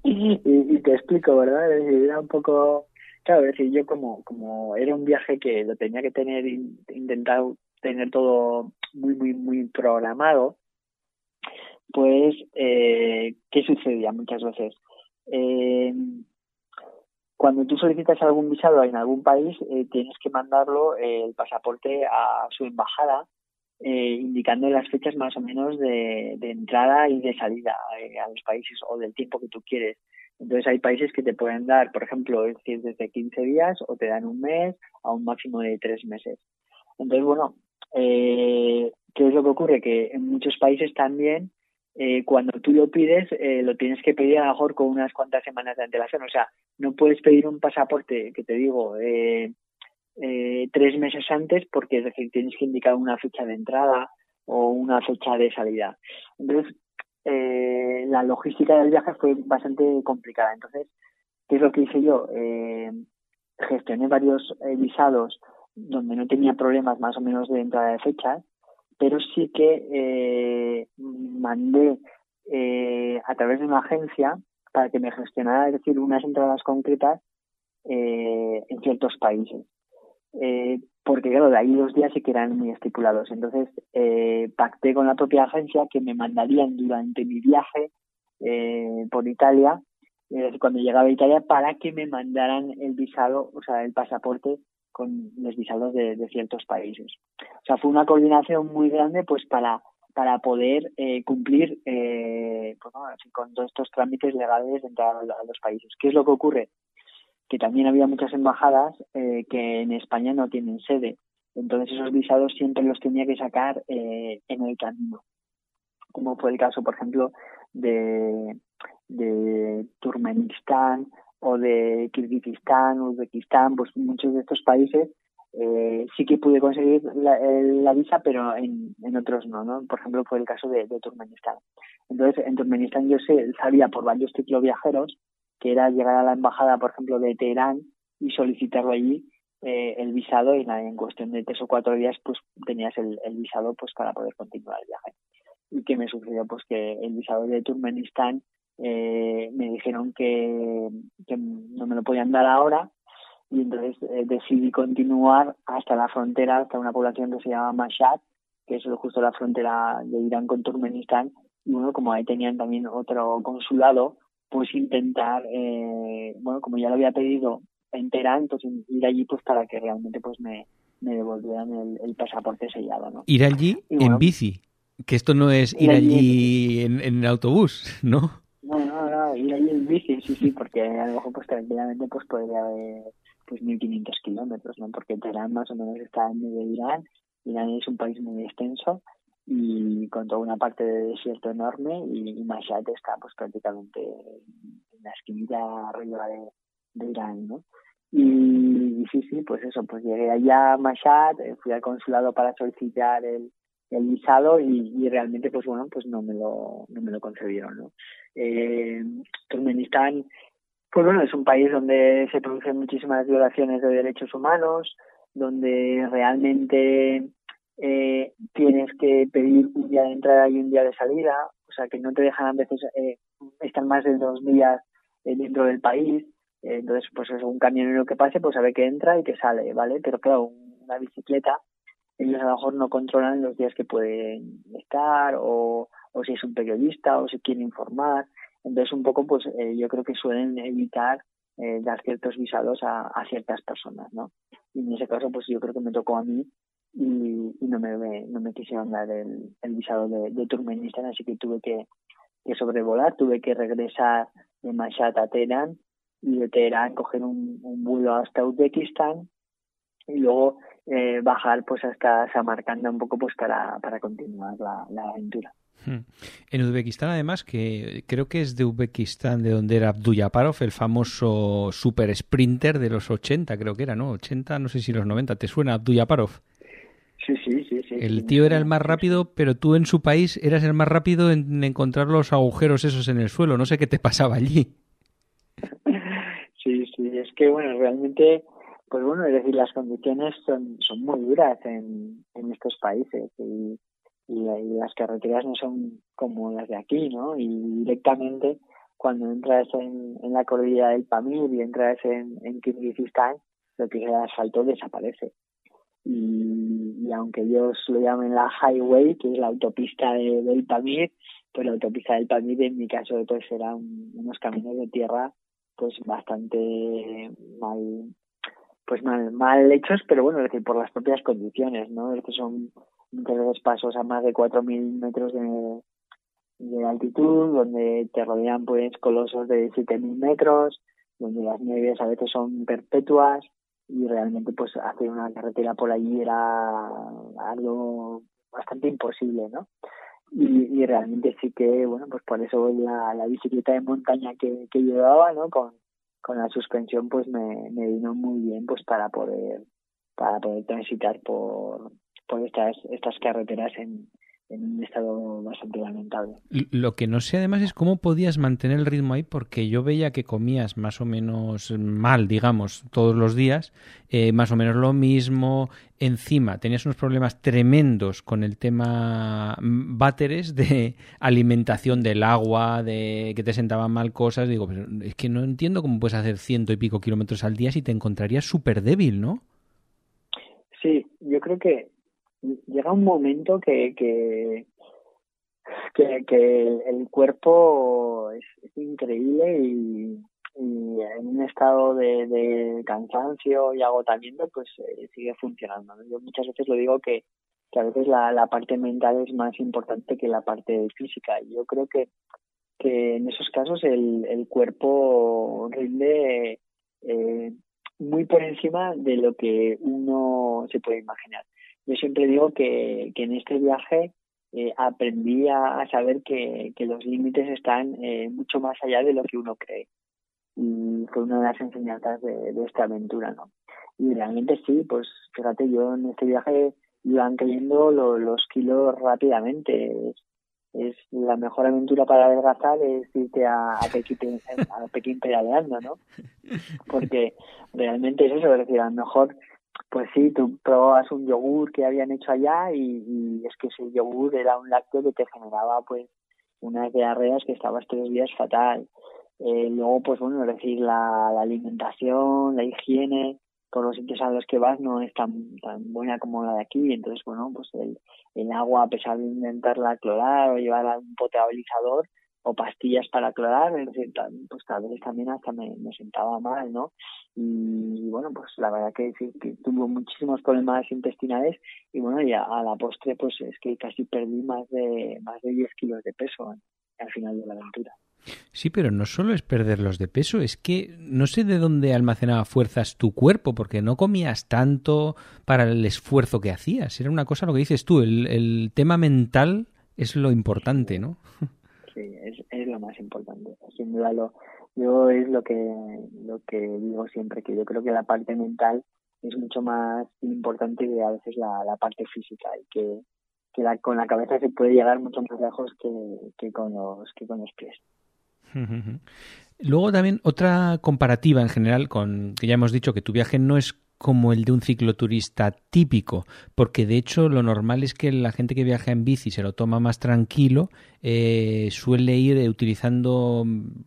Y, te explico, ¿verdad? Era un poco claro, es decir, yo como, como era un viaje que lo tenía que tener, intentar tener todo muy, muy, muy programado, pues, eh, ¿qué sucedía muchas veces? Eh, cuando tú solicitas algún visado en algún país, eh, tienes que mandarlo eh, el pasaporte a su embajada, eh, indicando las fechas más o menos de, entrada y de salida eh, a los países o del tiempo que tú quieres. Entonces hay países que te pueden dar, por ejemplo, es decir, desde 15 días o te dan un mes a un máximo de tres meses. Entonces, bueno, eh, ¿qué es lo que ocurre? Que en muchos países también, eh, cuando tú lo pides, eh, lo tienes que pedir a lo mejor con unas cuantas semanas de antelación. O sea, no puedes pedir un pasaporte, que te digo, eh, eh, tres meses antes porque es decir, tienes que indicar una fecha de entrada o una fecha de salida. Entonces, eh, la logística del viaje fue bastante complicada. Entonces, ¿qué es lo que hice yo? Eh, gestioné varios eh, visados donde no tenía problemas más o menos de entrada de fechas, pero sí que eh, mandé a través de una agencia para que me gestionara, es decir, unas entradas concretas en ciertos países. Eh, porque claro, de ahí los días sí que eran muy estipulados. Entonces, eh, pacté con la propia agencia que me mandarían durante mi viaje eh, por Italia, cuando llegaba a Italia, para que me mandaran el visado, o sea, el pasaporte con los visados de, ciertos países. O sea, fue una coordinación muy grande pues para para poder eh, cumplir eh, pues, bueno, con todos estos trámites legales de entrar a los países. ¿Qué es lo que ocurre? Que también había muchas embajadas eh, que en España no tienen sede. Entonces esos visados siempre los tenía que sacar eh, en el camino. Como fue el caso, por ejemplo, de, de Turkmenistán o de Kirguistán, Uzbekistán, pues muchos de estos países eh, sí que pude conseguir la, visa, pero en, en, otros no, ¿no? Por ejemplo, fue el caso de, de Turkmenistán. Entonces, en Turkmenistán yo sé, sabía por varios cicloviajeros que era llegar a la embajada, por ejemplo, de Teherán y solicitarlo allí eh, el visado y en cuestión de tres o cuatro días pues tenías el, el, visado pues para poder continuar el viaje. Y que me sucedió pues que el visado de Turkmenistán eh, me dijeron que, que, no me lo podían dar ahora y entonces eh, decidí continuar hasta la frontera, hasta una población que se llama Mashhad, que es justo la frontera de Irán con Turkmenistán y bueno, como ahí tenían también otro consulado, pues intentar, eh, bueno, como ya lo había pedido en Teherán, pues ir allí pues para que realmente pues me, me devolvieran el, el, pasaporte sellado, ¿no? Ir allí bueno, en bici, que esto no es ir, ir allí, allí en, en, autobús, ¿no? No, no, no, ir allí en bici, sí, sí, porque a lo mejor pues tranquilamente pues podría haber pues 1500 kilómetros, ¿no? Porque Teherán más o menos está en medio de Irán, Irán es un país muy extenso y con toda una parte de desierto enorme y, y Mashhad está pues prácticamente en la esquinita arriba de, de Irán, ¿no? Y, y, sí, sí, pues eso, pues llegué allá a Mashhad, eh, fui al consulado para solicitar el, el visado y, y, realmente pues bueno, pues no me lo, no me lo concedieron, ¿no? Eh, Turkmenistán, pues bueno, es un país donde se producen muchísimas violaciones de derechos humanos, donde realmente eh, tienes que pedir un día de entrada y un día de salida, o sea que no te dejan a veces eh, estar más de dos días eh, dentro del país, eh, entonces pues es un camionero que pase, pues sabe que entra y que sale, ¿vale? Pero claro, una bicicleta, ellos a lo mejor no controlan los días que pueden estar o, o si es un periodista o si quiere informar, entonces un poco pues eh, yo creo que suelen evitar eh, dar ciertos visados a, a ciertas personas, ¿no? Y en ese caso pues yo creo que me tocó a mí y, no me, no me quisieron dar el, el visado de, de Turkmenistán, así que tuve que, que sobrevolar, tuve que regresar de Mashhad a Teherán y de Teherán coger un, un vuelo hasta Uzbekistán y luego eh, bajar pues hasta Samarcanda un poco pues para, para continuar la, la aventura. Hmm. En Uzbekistán, además, que creo que es de Uzbekistán, de donde era Abduyaparov, el famoso super sprinter de los 80, creo que era, ¿no? 80, no sé si los 90. ¿Te suena Abduyaparov? Sí, sí, sí, sí. El tío era el más rápido, pero tú en su país eras el más rápido en encontrar los agujeros esos en el suelo. No sé qué te pasaba allí. Sí, sí, es que, bueno, realmente, pues bueno, es decir, las condiciones son, son muy duras en, en estos países y, y, y las carreteras no son como las de aquí, ¿no? Y directamente cuando entras en, en la cordillera del Pamir y entras en, en Kirguistán, lo que es el asfalto desaparece y, y, aunque ellos lo llamen la highway, que es la autopista de, del Pamir, pues la autopista del Pamir en mi caso pues eran unos caminos de tierra pues bastante mal pues mal, mal hechos, pero bueno, decir, por las propias condiciones, ¿no? Es que son veces pasos a más de 4.000 metros de, de altitud, donde te rodean pues colosos de 7.000 metros, donde las nieves a veces son perpetuas y realmente pues hacer una carretera por allí era algo bastante imposible, ¿no? Y, realmente sí que, bueno, pues por eso la, la bicicleta de montaña que, que llevaba, ¿no? Con, con la suspensión pues me, me vino muy bien pues para poder para poder transitar por, por estas estas carreteras en, en un estado bastante lamentable. Lo que no sé además es cómo podías mantener el ritmo ahí, porque yo veía que comías más o menos mal, digamos, todos los días, eh, más o menos lo mismo. Encima tenías unos problemas tremendos con el tema váteres de alimentación del agua, de que te sentaban mal cosas. Digo, es que no entiendo cómo puedes hacer ciento y pico kilómetros al día si te encontrarías súper débil, ¿no? Sí, yo creo que llega un momento que, que, que, el, cuerpo es, increíble y, en un estado de, cansancio y agotamiento pues eh, sigue funcionando. Yo muchas veces lo digo que, que a veces la, la parte mental es más importante que la parte física. Y yo creo que, que en esos casos el, el cuerpo rinde eh, muy por encima de lo que uno se puede imaginar yo siempre digo que, que en este viaje eh, aprendí a, saber que, que, los límites están eh, mucho más allá de lo que uno cree. Y fue una de las enseñanzas de, esta aventura, ¿no? Y realmente sí, pues fíjate, yo en este viaje iban cayendo los kilos rápidamente. Es, la mejor aventura para adelgazar es irte a, a, Pekín, a Pekín pedaleando, ¿no? Porque realmente es eso, es decir, a lo mejor pues sí, tú probabas un yogur que habían hecho allá y, es que ese yogur era un lácteo que te generaba pues unas diarreas que estabas tres días fatal. Eh, luego, pues bueno, es decir, la, la, alimentación, la higiene, por los sitios a los que vas no es tan, tan buena como la de aquí. Entonces, bueno, pues el, el agua, a pesar de intentarla clorar o llevar un potabilizador, o pastillas para clorar, pues tal vez también hasta me, sentaba mal, ¿no? Y bueno, pues la verdad que, que tuvo muchísimos problemas intestinales y bueno, y a, la postre pues es que casi perdí más de, más de 10 kilos de peso al final de la aventura. Sí, pero no solo es perderlos de peso, es que no sé de dónde almacenaba fuerzas tu cuerpo, porque no comías tanto para el esfuerzo que hacías. Era una cosa, lo que dices tú, el, el tema mental es lo importante, ¿no? sí, es, es lo más importante. Sin duda, lo, yo es lo que, lo que digo siempre, que yo creo que la parte mental es mucho más importante que a veces la, la parte física y que, que la, con la cabeza se puede llegar mucho más lejos que, que, con, los, que con los pies. Luego también otra comparativa en general con que ya hemos dicho que tu viaje no es como el de un cicloturista típico, porque de hecho lo normal es que la gente que viaja en bici se lo toma más tranquilo, eh, suele ir utilizando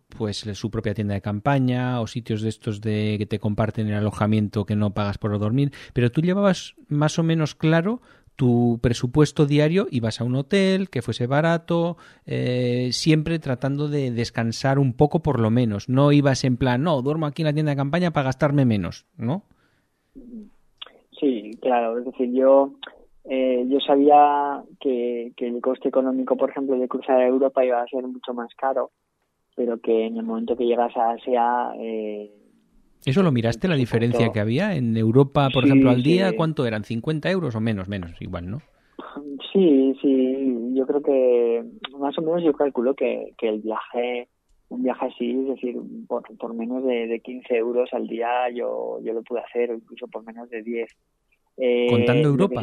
pues su propia tienda de campaña o sitios de estos de que te comparten el alojamiento que no pagas por dormir, pero tú llevabas más o menos claro tu presupuesto diario ibas a un hotel que fuese barato, eh, siempre tratando de descansar un poco por lo menos. No ibas en plan, no, duermo aquí en la tienda de campaña para gastarme menos, ¿no? Sí, claro, es decir, yo eh, yo sabía que, que el coste económico, por ejemplo, de cruzar a Europa iba a ser mucho más caro, pero que en el momento que llegas a Asia... Eh, ¿Eso lo miraste, la diferencia que había? En Europa, por ejemplo, al día, ¿cuánto eran? ¿50 euros o menos? Menos, igual, ¿no? Sí, sí, yo creo que más o menos yo calculo que, que el viaje un viaje así, es decir, por, por menos de, de 15 euros al día yo, yo lo pude hacer, o incluso por menos de 10. Eh, ¿Contando Europa?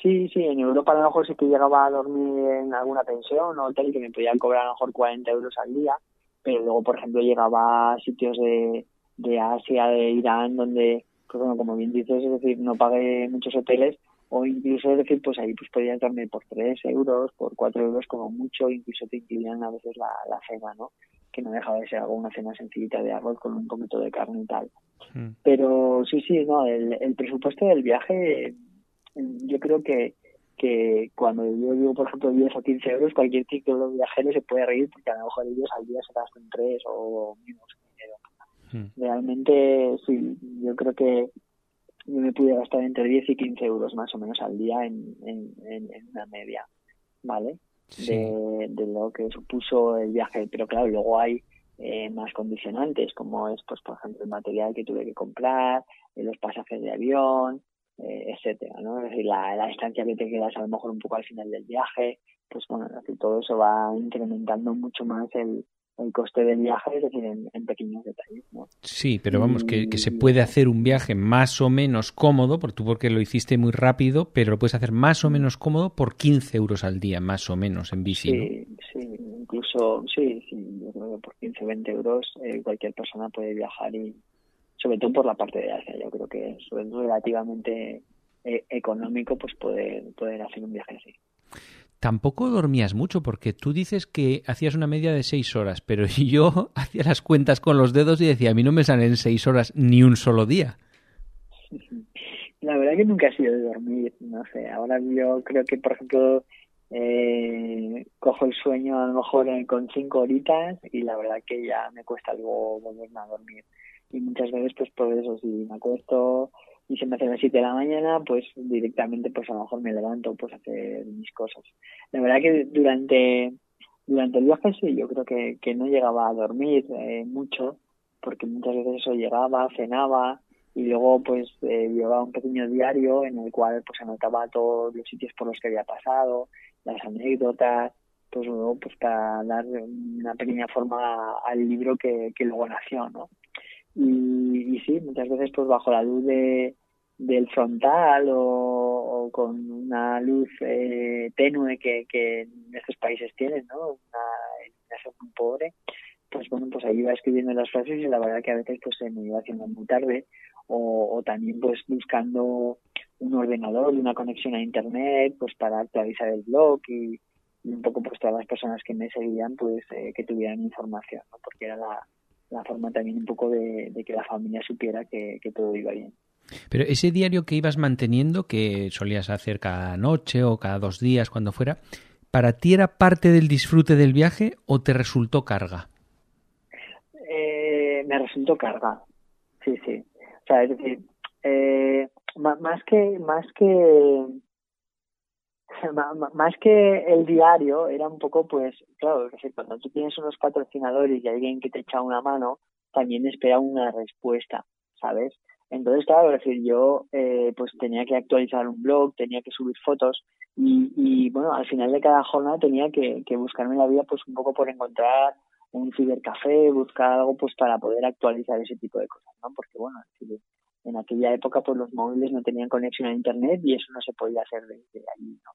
Sí, sí, en Europa a lo mejor sí que llegaba a dormir en alguna pensión o hotel que me podían cobrar a lo mejor 40 euros al día, pero luego, por ejemplo, llegaba a sitios de, de Asia, de Irán, donde, pues bueno, como bien dices, es decir, no pagué muchos hoteles, o incluso es decir pues ahí pues podías darme por tres euros por cuatro euros como mucho incluso te incluían a veces la, la cena no que no dejaba de ser algo una cena sencillita de arroz con un poquito de carne y tal hmm. pero sí sí no el, el presupuesto del viaje yo creo que que cuando yo digo, por ejemplo, 10 o 15 euros, cualquier ciclo viajero se puede reír porque a lo mejor ellos al día se gastan 3 o menos dinero. Hmm. Realmente, sí, yo creo que yo me pude gastar entre 10 y 15 euros más o menos al día en, en, una media, ¿vale? de, lo que supuso el viaje. Pero claro, luego hay eh, más condicionantes, como es, pues, por ejemplo, el material que tuve que comprar, eh, los pasajes de avión, eh, etcétera, ¿no? Es decir, la, la distancia que te quedas a lo mejor un poco al final del viaje, pues bueno, es decir, todo eso va incrementando mucho más el, el coste del viaje, es decir, en, pequeños detalles. ¿no? Sí, pero vamos, que, que, se puede hacer un viaje más o menos cómodo, por tú porque lo hiciste muy rápido, pero lo puedes hacer más o menos cómodo por 15 euros al día, más o menos, en bici. Sí, sí, incluso, sí, sí, yo creo que por 15 o 20 euros eh, cualquier persona puede viajar y, sobre todo por la parte de Asia, yo creo que es relativamente eh, económico pues poder, poder hacer un viaje así tampoco dormías mucho, porque tú dices que hacías una media de seis horas, pero yo hacía las cuentas con los dedos y decía, a mí no me salen seis horas ni un solo día. La verdad que nunca ha sido de dormir, no sé, ahora yo creo que, por ejemplo, eh, cojo el sueño a lo mejor con cinco horitas y la verdad que ya me cuesta algo volverme a dormir. Y muchas veces, pues por eso, si me acuesto y se me hace las 7 de la mañana, pues directamente pues a lo mejor me levanto pues a hacer mis cosas. La verdad que durante durante el viaje sí, yo creo que, que no llegaba a dormir eh, mucho, porque muchas veces eso llegaba, cenaba y luego pues eh, llevaba un pequeño diario en el cual pues anotaba todos los sitios por los que había pasado, las anécdotas, pues luego pues para dar una pequeña forma al libro que, que luego nació, ¿no? Y, y sí, muchas veces pues bajo la luz de, del frontal o, con una luz eh, tenue que, que en estos países tienen, ¿no? Una iluminación muy pobre, pues bueno, pues ahí iba escribiendo las frases y la verdad que a veces pues se me iba haciendo muy tarde o, o también pues buscando un ordenador y una conexión a internet pues para actualizar el blog y, un poco pues todas las personas que me seguían pues eh, que tuvieran información, ¿no? Porque era la, la forma también un poco de, que la familia supiera que, todo iba bien. Pero ese diario que ibas manteniendo, que solías hacer cada noche o cada dos días, cuando fuera, ¿para ti era parte del disfrute del viaje o te resultó carga? Eh, me resultó carga, sí, sí. O sea, es decir, eh, más que más que más que el diario, era un poco, pues, claro, que cuando tú tienes unos patrocinadores y alguien que te echa una mano, también espera una respuesta, ¿sabes? Entonces, claro, es decir, yo eh, pues tenía que actualizar un blog, tenía que subir fotos y, y bueno, al final de cada jornada tenía que, que buscarme la vida pues un poco por encontrar un cibercafé, buscar algo pues para poder actualizar ese tipo de cosas, ¿no? Porque bueno, en aquella época pues los móviles no tenían conexión a internet y eso no se podía hacer desde allí, ¿no?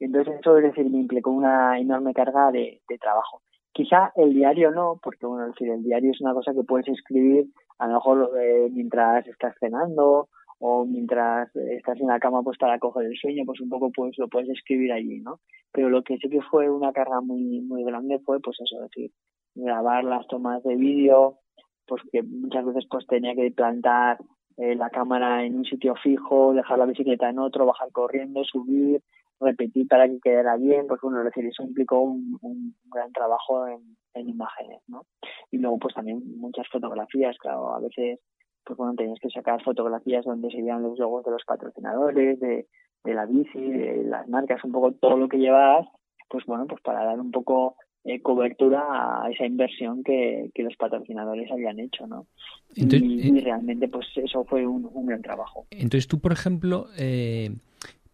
Entonces eso es decir, me implicó una enorme carga de, trabajo. Quizá el diario no, porque bueno, es decir, el diario es una cosa que puedes escribir a lo mejor eh, mientras estás cenando o mientras estás en la cama pues para coger el sueño, pues un poco pues lo puedes escribir allí, ¿no? Pero lo que sí que fue una carga muy muy grande fue pues eso, es decir, grabar las tomas de vídeo, pues que muchas veces pues tenía que plantar eh, la cámara en un sitio fijo, dejar la bicicleta en otro, bajar corriendo, subir, repetir para que quedara bien, bueno, es decir, eso implicó un, gran trabajo en, en, imágenes, ¿no? Y luego pues también muchas fotografías, claro, a veces pues bueno, tenías que sacar fotografías donde se veían los logos de los patrocinadores, de, de la bici, de las marcas, un poco todo lo que llevabas, pues bueno, pues para dar un poco eh, cobertura a esa inversión que, que, los patrocinadores habían hecho, ¿no? y, eh, realmente, pues eso fue un, un, gran trabajo. Entonces, tú, por ejemplo, eh,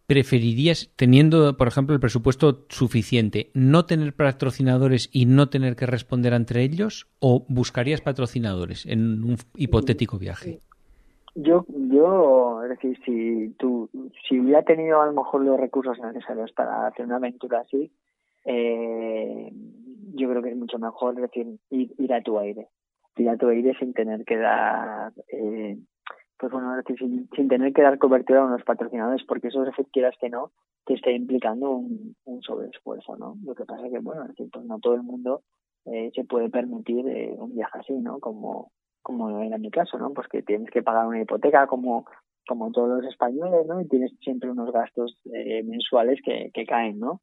¿preferirías, teniendo, por ejemplo, el presupuesto suficiente, no tener patrocinadores y no tener que responder entre ellos? ¿O buscarías patrocinadores en un hipotético viaje? Yo, yo, es decir, si tú, si hubiera tenido a lo mejor los recursos necesarios para hacer una aventura así, eh, yo creo que es mucho mejor, es decir, ir, a tu aire, ir a tu aire sin tener que dar eh, pues bueno, sin, sin, tener que dar cobertura a unos patrocinadores, porque eso, si quieras que no, te está implicando un, un sobreesfuerzo, ¿no? Lo que pasa es que, bueno, es decir, pues no todo el mundo eh, se puede permitir eh, un viaje así, ¿no? Como, como era mi caso, ¿no? Pues que tienes que pagar una hipoteca como, como todos los españoles, ¿no? Y tienes siempre unos gastos eh, mensuales que, que caen, ¿no?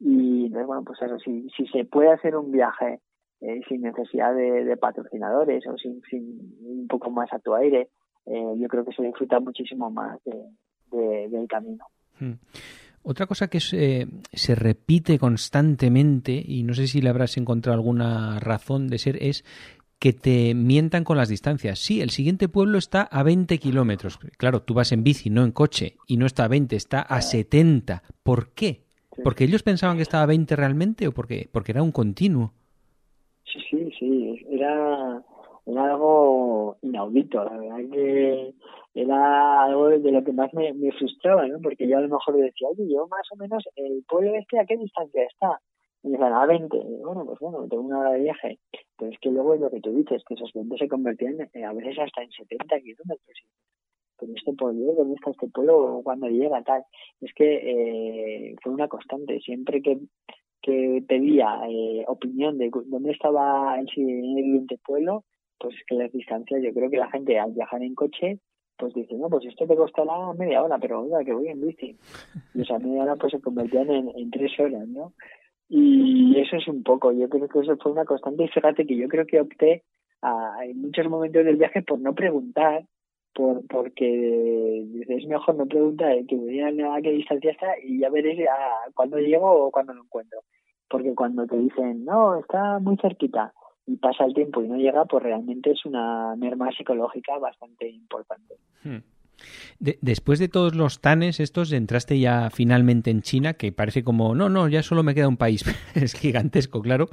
Y entonces, bueno, pues eso, si, si se puede hacer un viaje eh, sin necesidad de, de, patrocinadores o sin, sin un poco más a tu aire, eh, yo creo que se disfruta muchísimo más de, del camino. Hmm. Otra cosa que se, se repite constantemente, y no sé si le habrás encontrado alguna razón de ser, es que te mientan con las distancias. Sí, el siguiente pueblo está a 20 kilómetros. Claro, tú vas en bici, no en coche, y no está a 20, está a 70. ¿Por qué? ¿Porque ellos pensaban que estaba a 20 realmente o porque, porque era un continuo? Sí, sí, sí, era, era algo inaudito, la verdad que era algo de lo que más me, me frustraba, ¿no? Porque yo a lo mejor decía, oye, yo más o menos, el pueblo este, ¿a qué distancia está? Y me a 20. bueno, pues bueno, tengo una hora de viaje. Pero es que luego lo que tú dices, que esos 20 se convertían eh, a veces hasta en 70 kilómetros. Pero este pueblo, ¿dónde está este pueblo cuando llega? tal Es que eh, fue una constante. Siempre que, que pedía eh, opinión de dónde estaba el siguiente pueblo, pues es que las distancias, yo creo que la gente al viajar en coche pues dice, no, pues esto te costará media hora, pero oiga, que voy en bici. Y esa media hora pues se convertían en, tres horas, ¿no? Y eso es un poco, yo creo que eso fue una constante. Y fíjate que yo creo que opté a, en muchos momentos del viaje por no preguntar, por porque es mejor no preguntar que me digan a qué distancia está y ya veré a cuándo llego o cuándo lo encuentro. Porque cuando te dicen, no, está muy cerquita y pasa el tiempo y no llega, pues realmente es una merma psicológica bastante importante. Hmm después de todos los tanes estos, entraste ya finalmente en China, que parece como, no, no, ya solo me queda un país. es gigantesco, claro.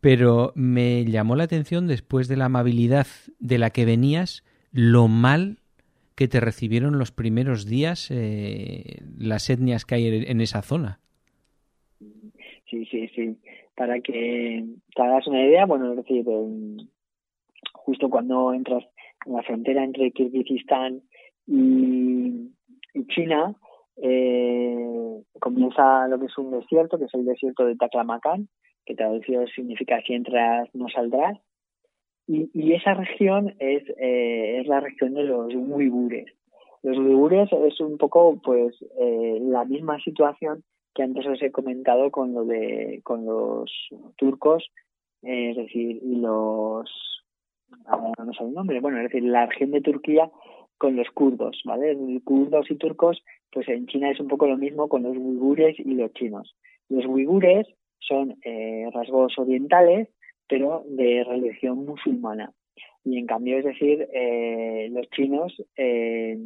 Pero me llamó la atención después de la amabilidad de la que venías, lo mal que te recibieron los primeros días eh, las etnias que hay en esa zona. Sí, sí, sí. Para que te hagas una idea, bueno, es decir, justo cuando entras en la frontera entre Kirguistán y, China eh, comienza lo que es un desierto, que es el desierto de Taklamakan, que traducido significa si entras no saldrás. Y, y esa región es, eh, es la región de los uigures. Los uigures es un poco pues eh, la misma situación que antes os he comentado con lo de con los turcos, eh, es decir, los no sé el nombre, bueno, es decir, la región de Turquía con los kurdos, ¿vale? Kurdos y turcos, pues en China es un poco lo mismo con los uigures y los chinos. Los uigures son eh, rasgos orientales, pero de religión musulmana. Y en cambio, es decir, eh, los chinos, eh,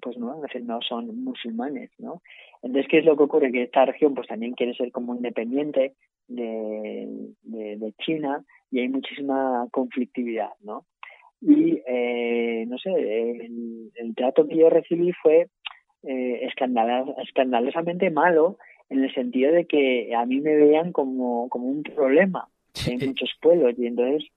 pues no, es decir, no son musulmanes, ¿no? Entonces, ¿qué es lo que ocurre? Que esta región, pues también quiere ser como independiente de, de, China y hay muchísima conflictividad, ¿no? y eh, no sé, el, trato que yo recibí fue eh, escandalosamente malo en el sentido de que a mí me veían como, como un problema en muchos pueblos y entonces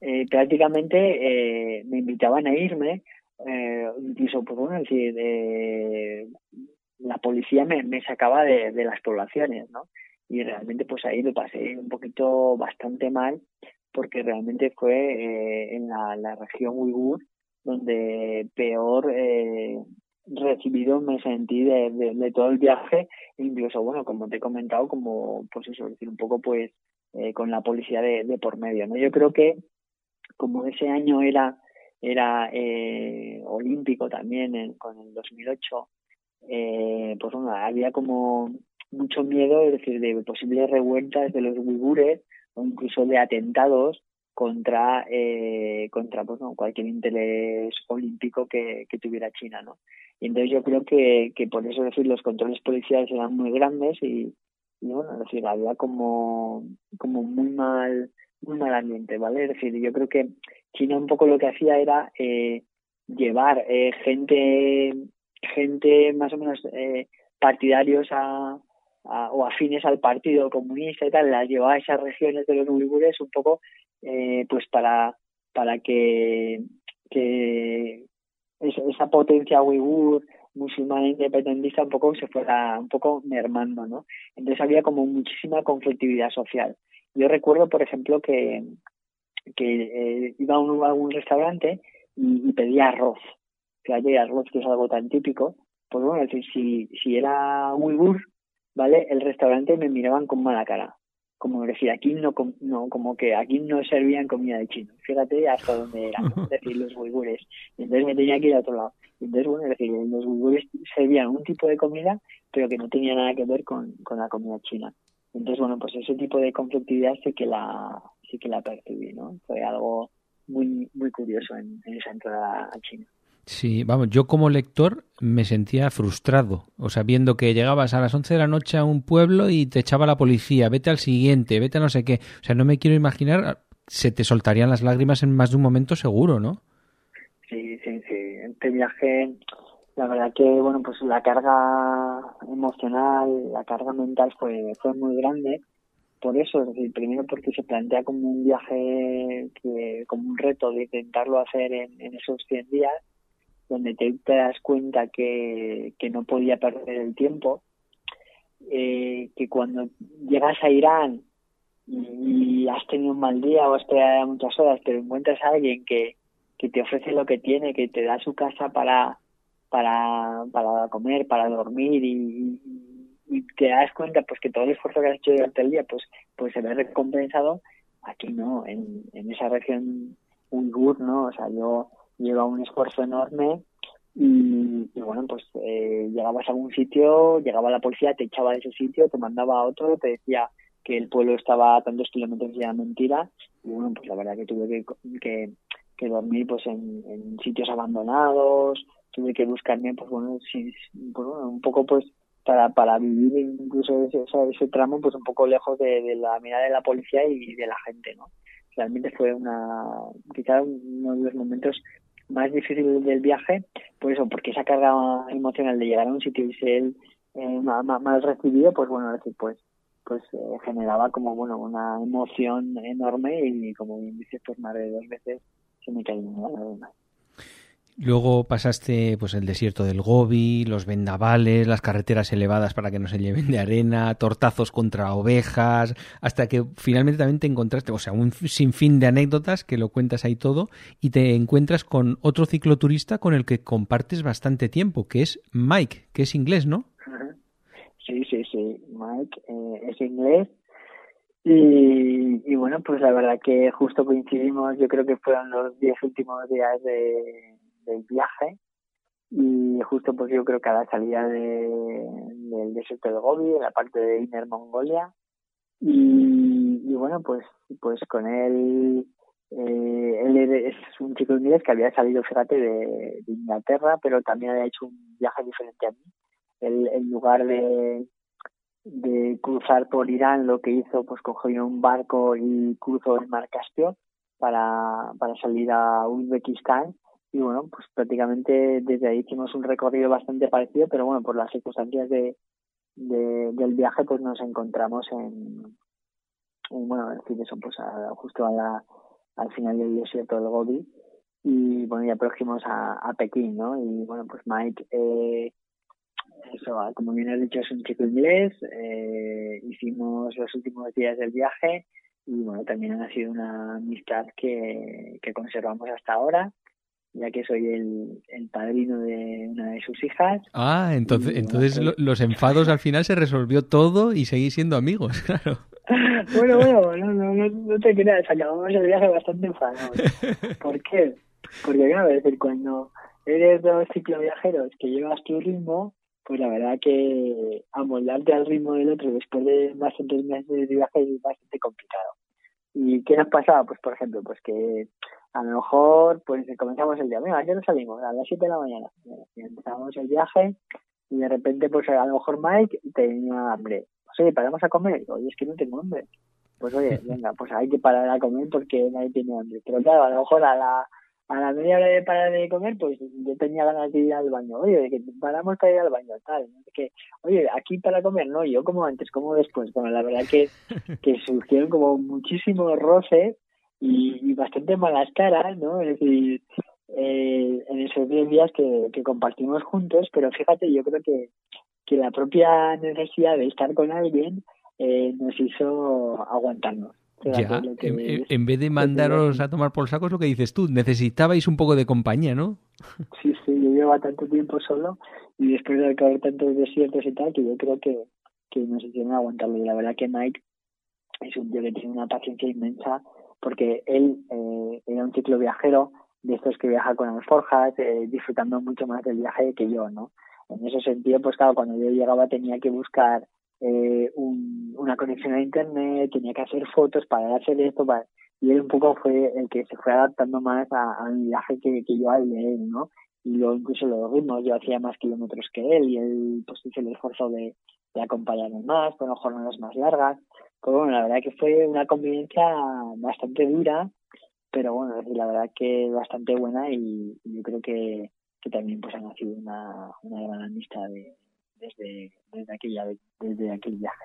eh, prácticamente eh, me invitaban a irme eh, incluso pues bueno decir eh, la policía me, me sacaba de, de las poblaciones no y realmente pues ahí lo pasé un poquito bastante mal porque realmente fue eh, en la, región uigur donde peor eh, recibido me sentí de, todo el viaje, incluso, bueno, como te he comentado, como, pues eso, decir, un poco, pues, eh, con la policía de, por medio, ¿no? Yo creo que, como ese año era, era eh, olímpico también, con el 2008, eh, pues bueno, había como mucho miedo, es decir, de posibles revueltas de los uigures o incluso de atentados contra eh, contra pues, cualquier interés olímpico que, que, tuviera China no y entonces yo creo que, que por eso decir los controles policiales eran muy grandes y, bueno es decir había como como muy mal muy mal ambiente vale es decir yo creo que China un poco lo que hacía era eh, llevar eh, gente gente más o menos eh, partidarios a o afines al Partido Comunista y tal, las llevaba a esas regiones de los uigures un poco pues para, para que, que esa potencia uigur musulmana independentista un poco se fuera un poco mermando, ¿no? Entonces había como muchísima conflictividad social. Yo recuerdo, por ejemplo, que, que eh, iba a un, a un restaurante y, pedía arroz. Fíjate, arroz que es algo tan típico. Pues bueno, si, si era uigur, ¿vale? El restaurante me miraban con mala cara, como decir, aquí no, no, como que aquí no servían comida de chino. Fíjate hasta dónde eran, es decir, los uigures. Entonces me tenía que ir a otro lado. Entonces, bueno, es decir, los uigures servían un tipo de comida, pero que no tenía nada que ver con, con la comida china. Entonces, bueno, pues ese tipo de conflictividad sí que la, sí que la percibí, ¿no? Fue algo muy, muy curioso en, en esa entrada a China. Sí, vamos, yo como lector me sentía frustrado, o sea, viendo que llegabas a las 11 de la noche a un pueblo y te echaba la policía, vete al siguiente, vete a no sé qué, o sea, no me quiero imaginar, se te soltarían las lágrimas en más de un momento seguro, ¿no? Sí, sí, sí, este viaje, la verdad que, bueno, pues la carga emocional, la carga mental fue, fue muy grande, por eso, es decir, primero porque se plantea como un viaje, que, como un reto de intentarlo hacer en, en esos 100 días, donde te, das cuenta que, que, no podía perder el tiempo, eh, que cuando llegas a Irán y, has tenido un mal día o has esperado muchas horas, pero encuentras a alguien que, que te ofrece lo que tiene, que te da su casa para, para, para comer, para dormir y, y te das cuenta pues que todo el esfuerzo que has hecho durante el día pues pues se ve recompensado aquí no en, en esa región Uyghur no o sea yo lleva un esfuerzo enorme y, bueno, pues eh, llegabas a algún sitio, llegaba la policía, te echaba de ese sitio, te mandaba a otro, te decía que el pueblo estaba a tantos kilómetros y era mentira. Y bueno, pues la verdad que tuve que, que, dormir pues en, en, sitios abandonados, tuve que buscarme, pues bueno, si, pues, un poco pues para, para vivir incluso ese, ese, tramo pues un poco lejos de, de la mirada de la policía y de la gente, ¿no? Realmente fue una, quizá uno de los momentos más difícil del viaje, por eso, porque esa carga emocional de llegar a un sitio y ser eh, mal recibido, pues bueno, pues pues eh, generaba como bueno una emoción enorme y como bien dices, pues más de dos veces se me una lágrima. Luego pasaste pues el desierto del Gobi, los vendavales, las carreteras elevadas para que no se lleven de arena, tortazos contra ovejas, hasta que finalmente también te encontraste, o sea, un sinfín de anécdotas que lo cuentas ahí todo y te encuentras con otro cicloturista con el que compartes bastante tiempo, que es Mike, que es inglés, ¿no? Sí, sí, sí, Mike eh, es inglés y, y bueno, pues la verdad que justo coincidimos, yo creo que fueron los diez últimos días de del viaje. Y justo pues yo creo que a la salida de, del desierto de Gobi, en la parte de Inner Mongolia. Y, y bueno pues pues con él eh, él es un chico inglés que había salido fíjate de, de Inglaterra pero también había hecho un viaje diferente a mí. Él en lugar de de cruzar por Irán lo que hizo pues cogió un barco y cruzó el mar Caspio para, para salir a Uzbekistán y bueno, pues prácticamente desde ahí hicimos un recorrido bastante parecido, pero bueno, por las circunstancias de, del viaje pues nos encontramos en, bueno, en eso, pues justo a la, al final del desierto del Gobi y bueno, ya próximos a, a Pekín, ¿no? Y bueno, pues Mike, eh, eso, como bien has dicho, es un chico inglés, eh, hicimos los últimos días del viaje y bueno, también ha sido una amistad que, que conservamos hasta ahora ya que soy el, el padrino de una de sus hijas. Ah, entonces, entonces los enfados al final se resolvió todo y seguís siendo amigos, claro. bueno, bueno, no, no, no, te creas, acabamos el viaje bastante enfadados. ¿Por qué? Porque, claro, es decir, cuando eres dos cicloviajeros que llevas tu ritmo, pues la verdad que amoldarte al ritmo del otro después de bastantes meses de viaje es bastante complicado. ¿Y qué nos pasaba? Pues, por ejemplo, pues que a lo mejor pues comenzamos el día, mira, ¿a qué nos salimos? A las 7 de la mañana. Y empezamos el viaje y de repente pues a lo mejor Mike tenía hambre. Pues oye, paramos a comer. Oye, es que no tengo hambre. Pues oye, venga, pues hay que parar a comer porque nadie tiene hambre. Pero claro, a lo mejor a la, a la media hora de parar de comer, pues yo tenía ganas de ir al baño. Oye, que paramos para ir al baño, tal. Que, oye, aquí para comer, no, yo como antes, como después. Bueno, la verdad que, que surgieron como muchísimos roces y, bastante malas caras, ¿no? Es decir, eh, en esos 10 días que, que compartimos juntos, pero fíjate, yo creo que, que la propia necesidad de estar con alguien eh, nos hizo aguantarnos. Ya, en, vez de mandaros a tomar por saco es lo que dices tú, necesitabais un poco de compañía, ¿no? Sí, sí, yo llevaba tanto tiempo solo y después de recorrer tantos desiertos y tal, que yo creo que, que nos hicieron aguantarlo. Y la verdad que Mike es un tío que tiene una paciencia inmensa porque él eh, era un ciclo viajero de estos que viaja con alforjas, eh, disfrutando mucho más del viaje que yo, ¿no? En ese sentido, pues claro, cuando yo llegaba tenía que buscar eh, una conexión a internet, tenía que hacer fotos para hacer esto, para... y él un poco fue el que se fue adaptando más a, mi viaje que, que yo al de él, ¿no? Y luego incluso los ritmos, yo hacía más kilómetros que él y él pues hizo el esfuerzo de, de acompañarme más, con jornadas más largas. Bueno, la verdad que fue una convivencia bastante dura, pero bueno, la verdad que bastante buena y, yo creo que, que, también pues ha nacido una, una gran amistad desde, desde, aquella, desde aquel viaje.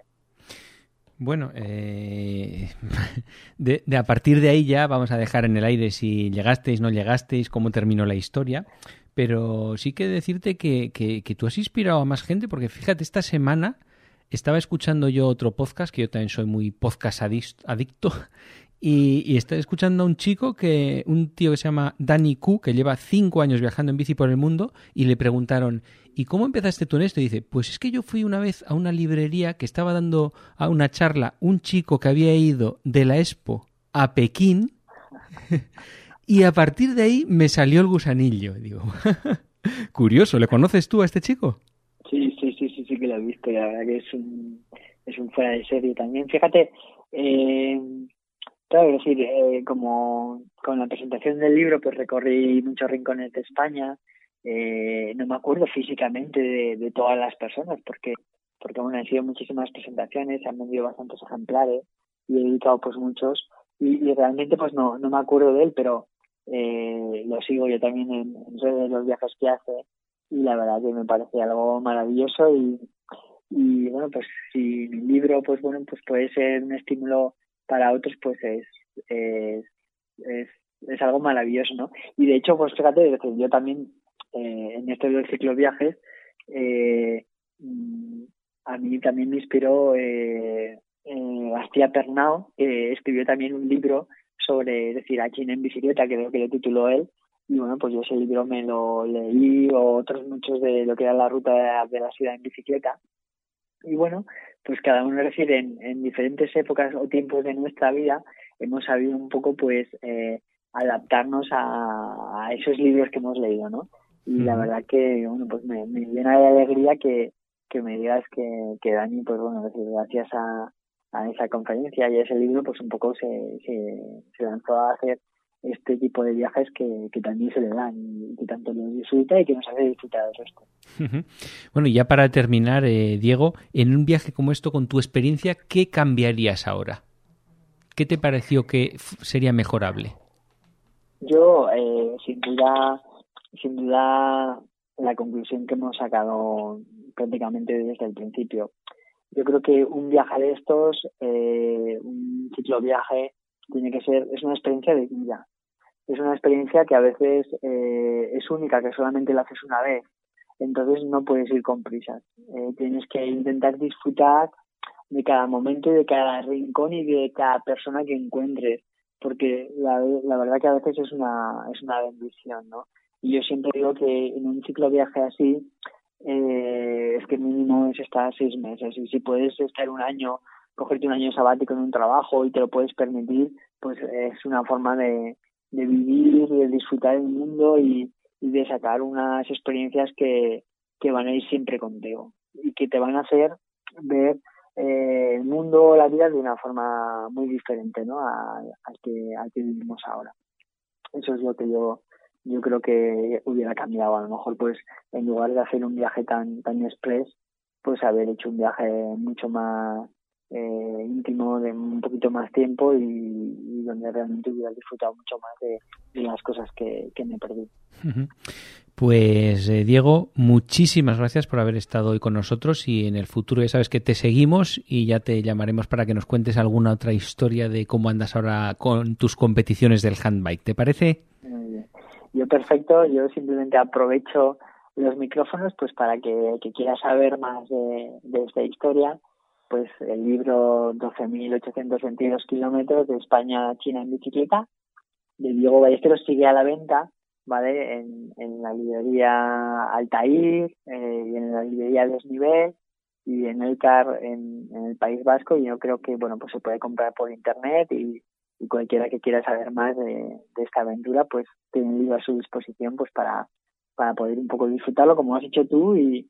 Bueno, eh, de, de, a partir de ahí ya vamos a dejar en el aire si llegasteis, no llegasteis, cómo terminó la historia. Pero sí que decirte que, que, que tú has inspirado a más gente, porque fíjate, esta semana estaba escuchando yo otro podcast, que yo también soy muy podcast adicto, y, y estaba escuchando a un chico que, un tío que se llama Danny Q, que lleva cinco años viajando en bici por el mundo, y le preguntaron, ¿y cómo empezaste tú en esto? Y dice, pues es que yo fui una vez a una librería que estaba dando a una charla un chico que había ido de la Expo a Pekín, y a partir de ahí me salió el gusanillo. Digo, curioso, ¿le conoces tú a este chico? Que lo he visto, la verdad que es un, es un fuera de serie también. Fíjate, eh, Claro, decir, eh, como con la presentación del libro, pues recorrí muchos rincones de España. Eh, no me acuerdo físicamente de, todas las personas, porque porque bueno, han sido muchísimas presentaciones, se han vendido bastantes ejemplares y he editado pues muchos y, realmente pues no no me acuerdo de él, pero eh, lo sigo yo también en, en los viajes que hace y la verdad que me parece algo maravilloso y, y bueno pues si mi libro pues bueno pues puede ser un estímulo para otros pues es, es, es, algo maravilloso, ¿no? Y de hecho, pues fíjate, yo también eh, en este del ciclo viajes, eh, mm, a mí también me inspiró eh, eh, que escribió también un libro sobre, es decir, a en bicicleta, que creo que lo tituló él, y bueno, pues yo ese libro me lo leí, o otros muchos de lo que era la ruta de la ciudad en bicicleta, y bueno, pues cada uno refiere en, en, diferentes épocas o tiempos de nuestra vida, hemos sabido un poco pues eh, adaptarnos a, esos libros que hemos leído, ¿no? Y la verdad que, bueno, pues me, llena de alegría que, que me digas que, que Dani, pues bueno, gracias a, a esa conferencia y a ese libro, pues un poco se, se, se lanzó a hacer este tipo de viajes que, que también se le dan y que tanto lo disfruta y que nos hace disfrutar del resto. Bueno, y ya para terminar, eh, Diego, en un viaje como esto, con tu experiencia, ¿qué cambiarías ahora? ¿Qué te pareció que sería mejorable? Yo, eh, sin duda, sin duda, la conclusión que hemos sacado prácticamente desde el principio. Yo creo que un viaje de estos, eh, un ciclo viaje, tiene que ser, es una experiencia de vida. Es una experiencia que a veces eh, es única, que solamente la haces una vez. Entonces no puedes ir con prisas. Eh, tienes que intentar disfrutar de cada momento y de cada rincón y de cada persona que encuentres. Porque la, verdad que a veces es una, es una bendición, ¿no? Y yo siempre digo que en un ciclo viaje así, eh, es que mínimo es estar seis meses. Y si puedes estar un año cogerte un año sabático en un trabajo y te lo puedes permitir, pues es una forma de, de vivir, de disfrutar el mundo y, de sacar unas experiencias que, que van a ir siempre contigo y que te van a hacer ver eh, el mundo, la vida de una forma muy diferente ¿no? al, que, al que vivimos ahora. Eso es lo que yo yo creo que hubiera cambiado. A lo mejor, pues, en lugar de hacer un viaje tan tan express, pues haber hecho un viaje mucho más eh, íntimo de un poquito más tiempo y, donde realmente hubiera disfrutado mucho más de, las cosas que, me perdí. Pues eh, Diego, muchísimas gracias por haber estado hoy con nosotros y en el futuro ya sabes que te seguimos y ya te llamaremos para que nos cuentes alguna otra historia de cómo andas ahora con tus competiciones del handbike. ¿Te parece? Yo perfecto, yo simplemente aprovecho los micrófonos pues para que, que quiera saber más de, de esta historia pues el libro 12.822 kilómetros de España a China en bicicleta de Diego Ballesteros sigue a la venta, ¿vale? En, en la librería Altair eh, y en la librería Desnivel y en el CAR en, el País Vasco y yo creo que bueno pues se puede comprar por internet y, cualquiera que quiera saber más de, esta aventura pues tiene el libro a su disposición pues para para poder un poco disfrutarlo como has hecho tú y,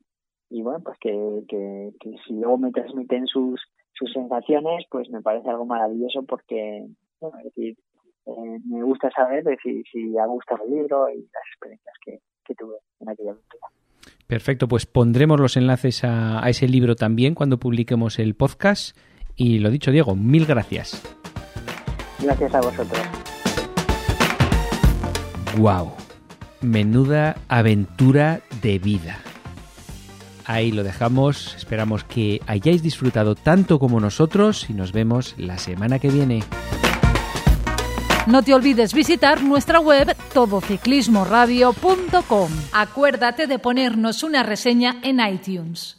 y bueno pues que, que, si luego me transmiten sus sus sensaciones pues me parece algo maravilloso porque bueno, es decir eh, me gusta saber si, si ha gustado el libro y las experiencias que, que tuve en aquella aventura Perfecto, pues pondremos los enlaces a, ese libro también cuando publiquemos el podcast. Y lo dicho, Diego, mil gracias. Gracias a vosotros. Wow, menuda aventura de vida. Ahí lo dejamos, esperamos que hayáis disfrutado tanto como nosotros y nos vemos la semana que viene. No te olvides visitar nuestra web todociclismoradio.com. Acuérdate de ponernos una reseña en iTunes.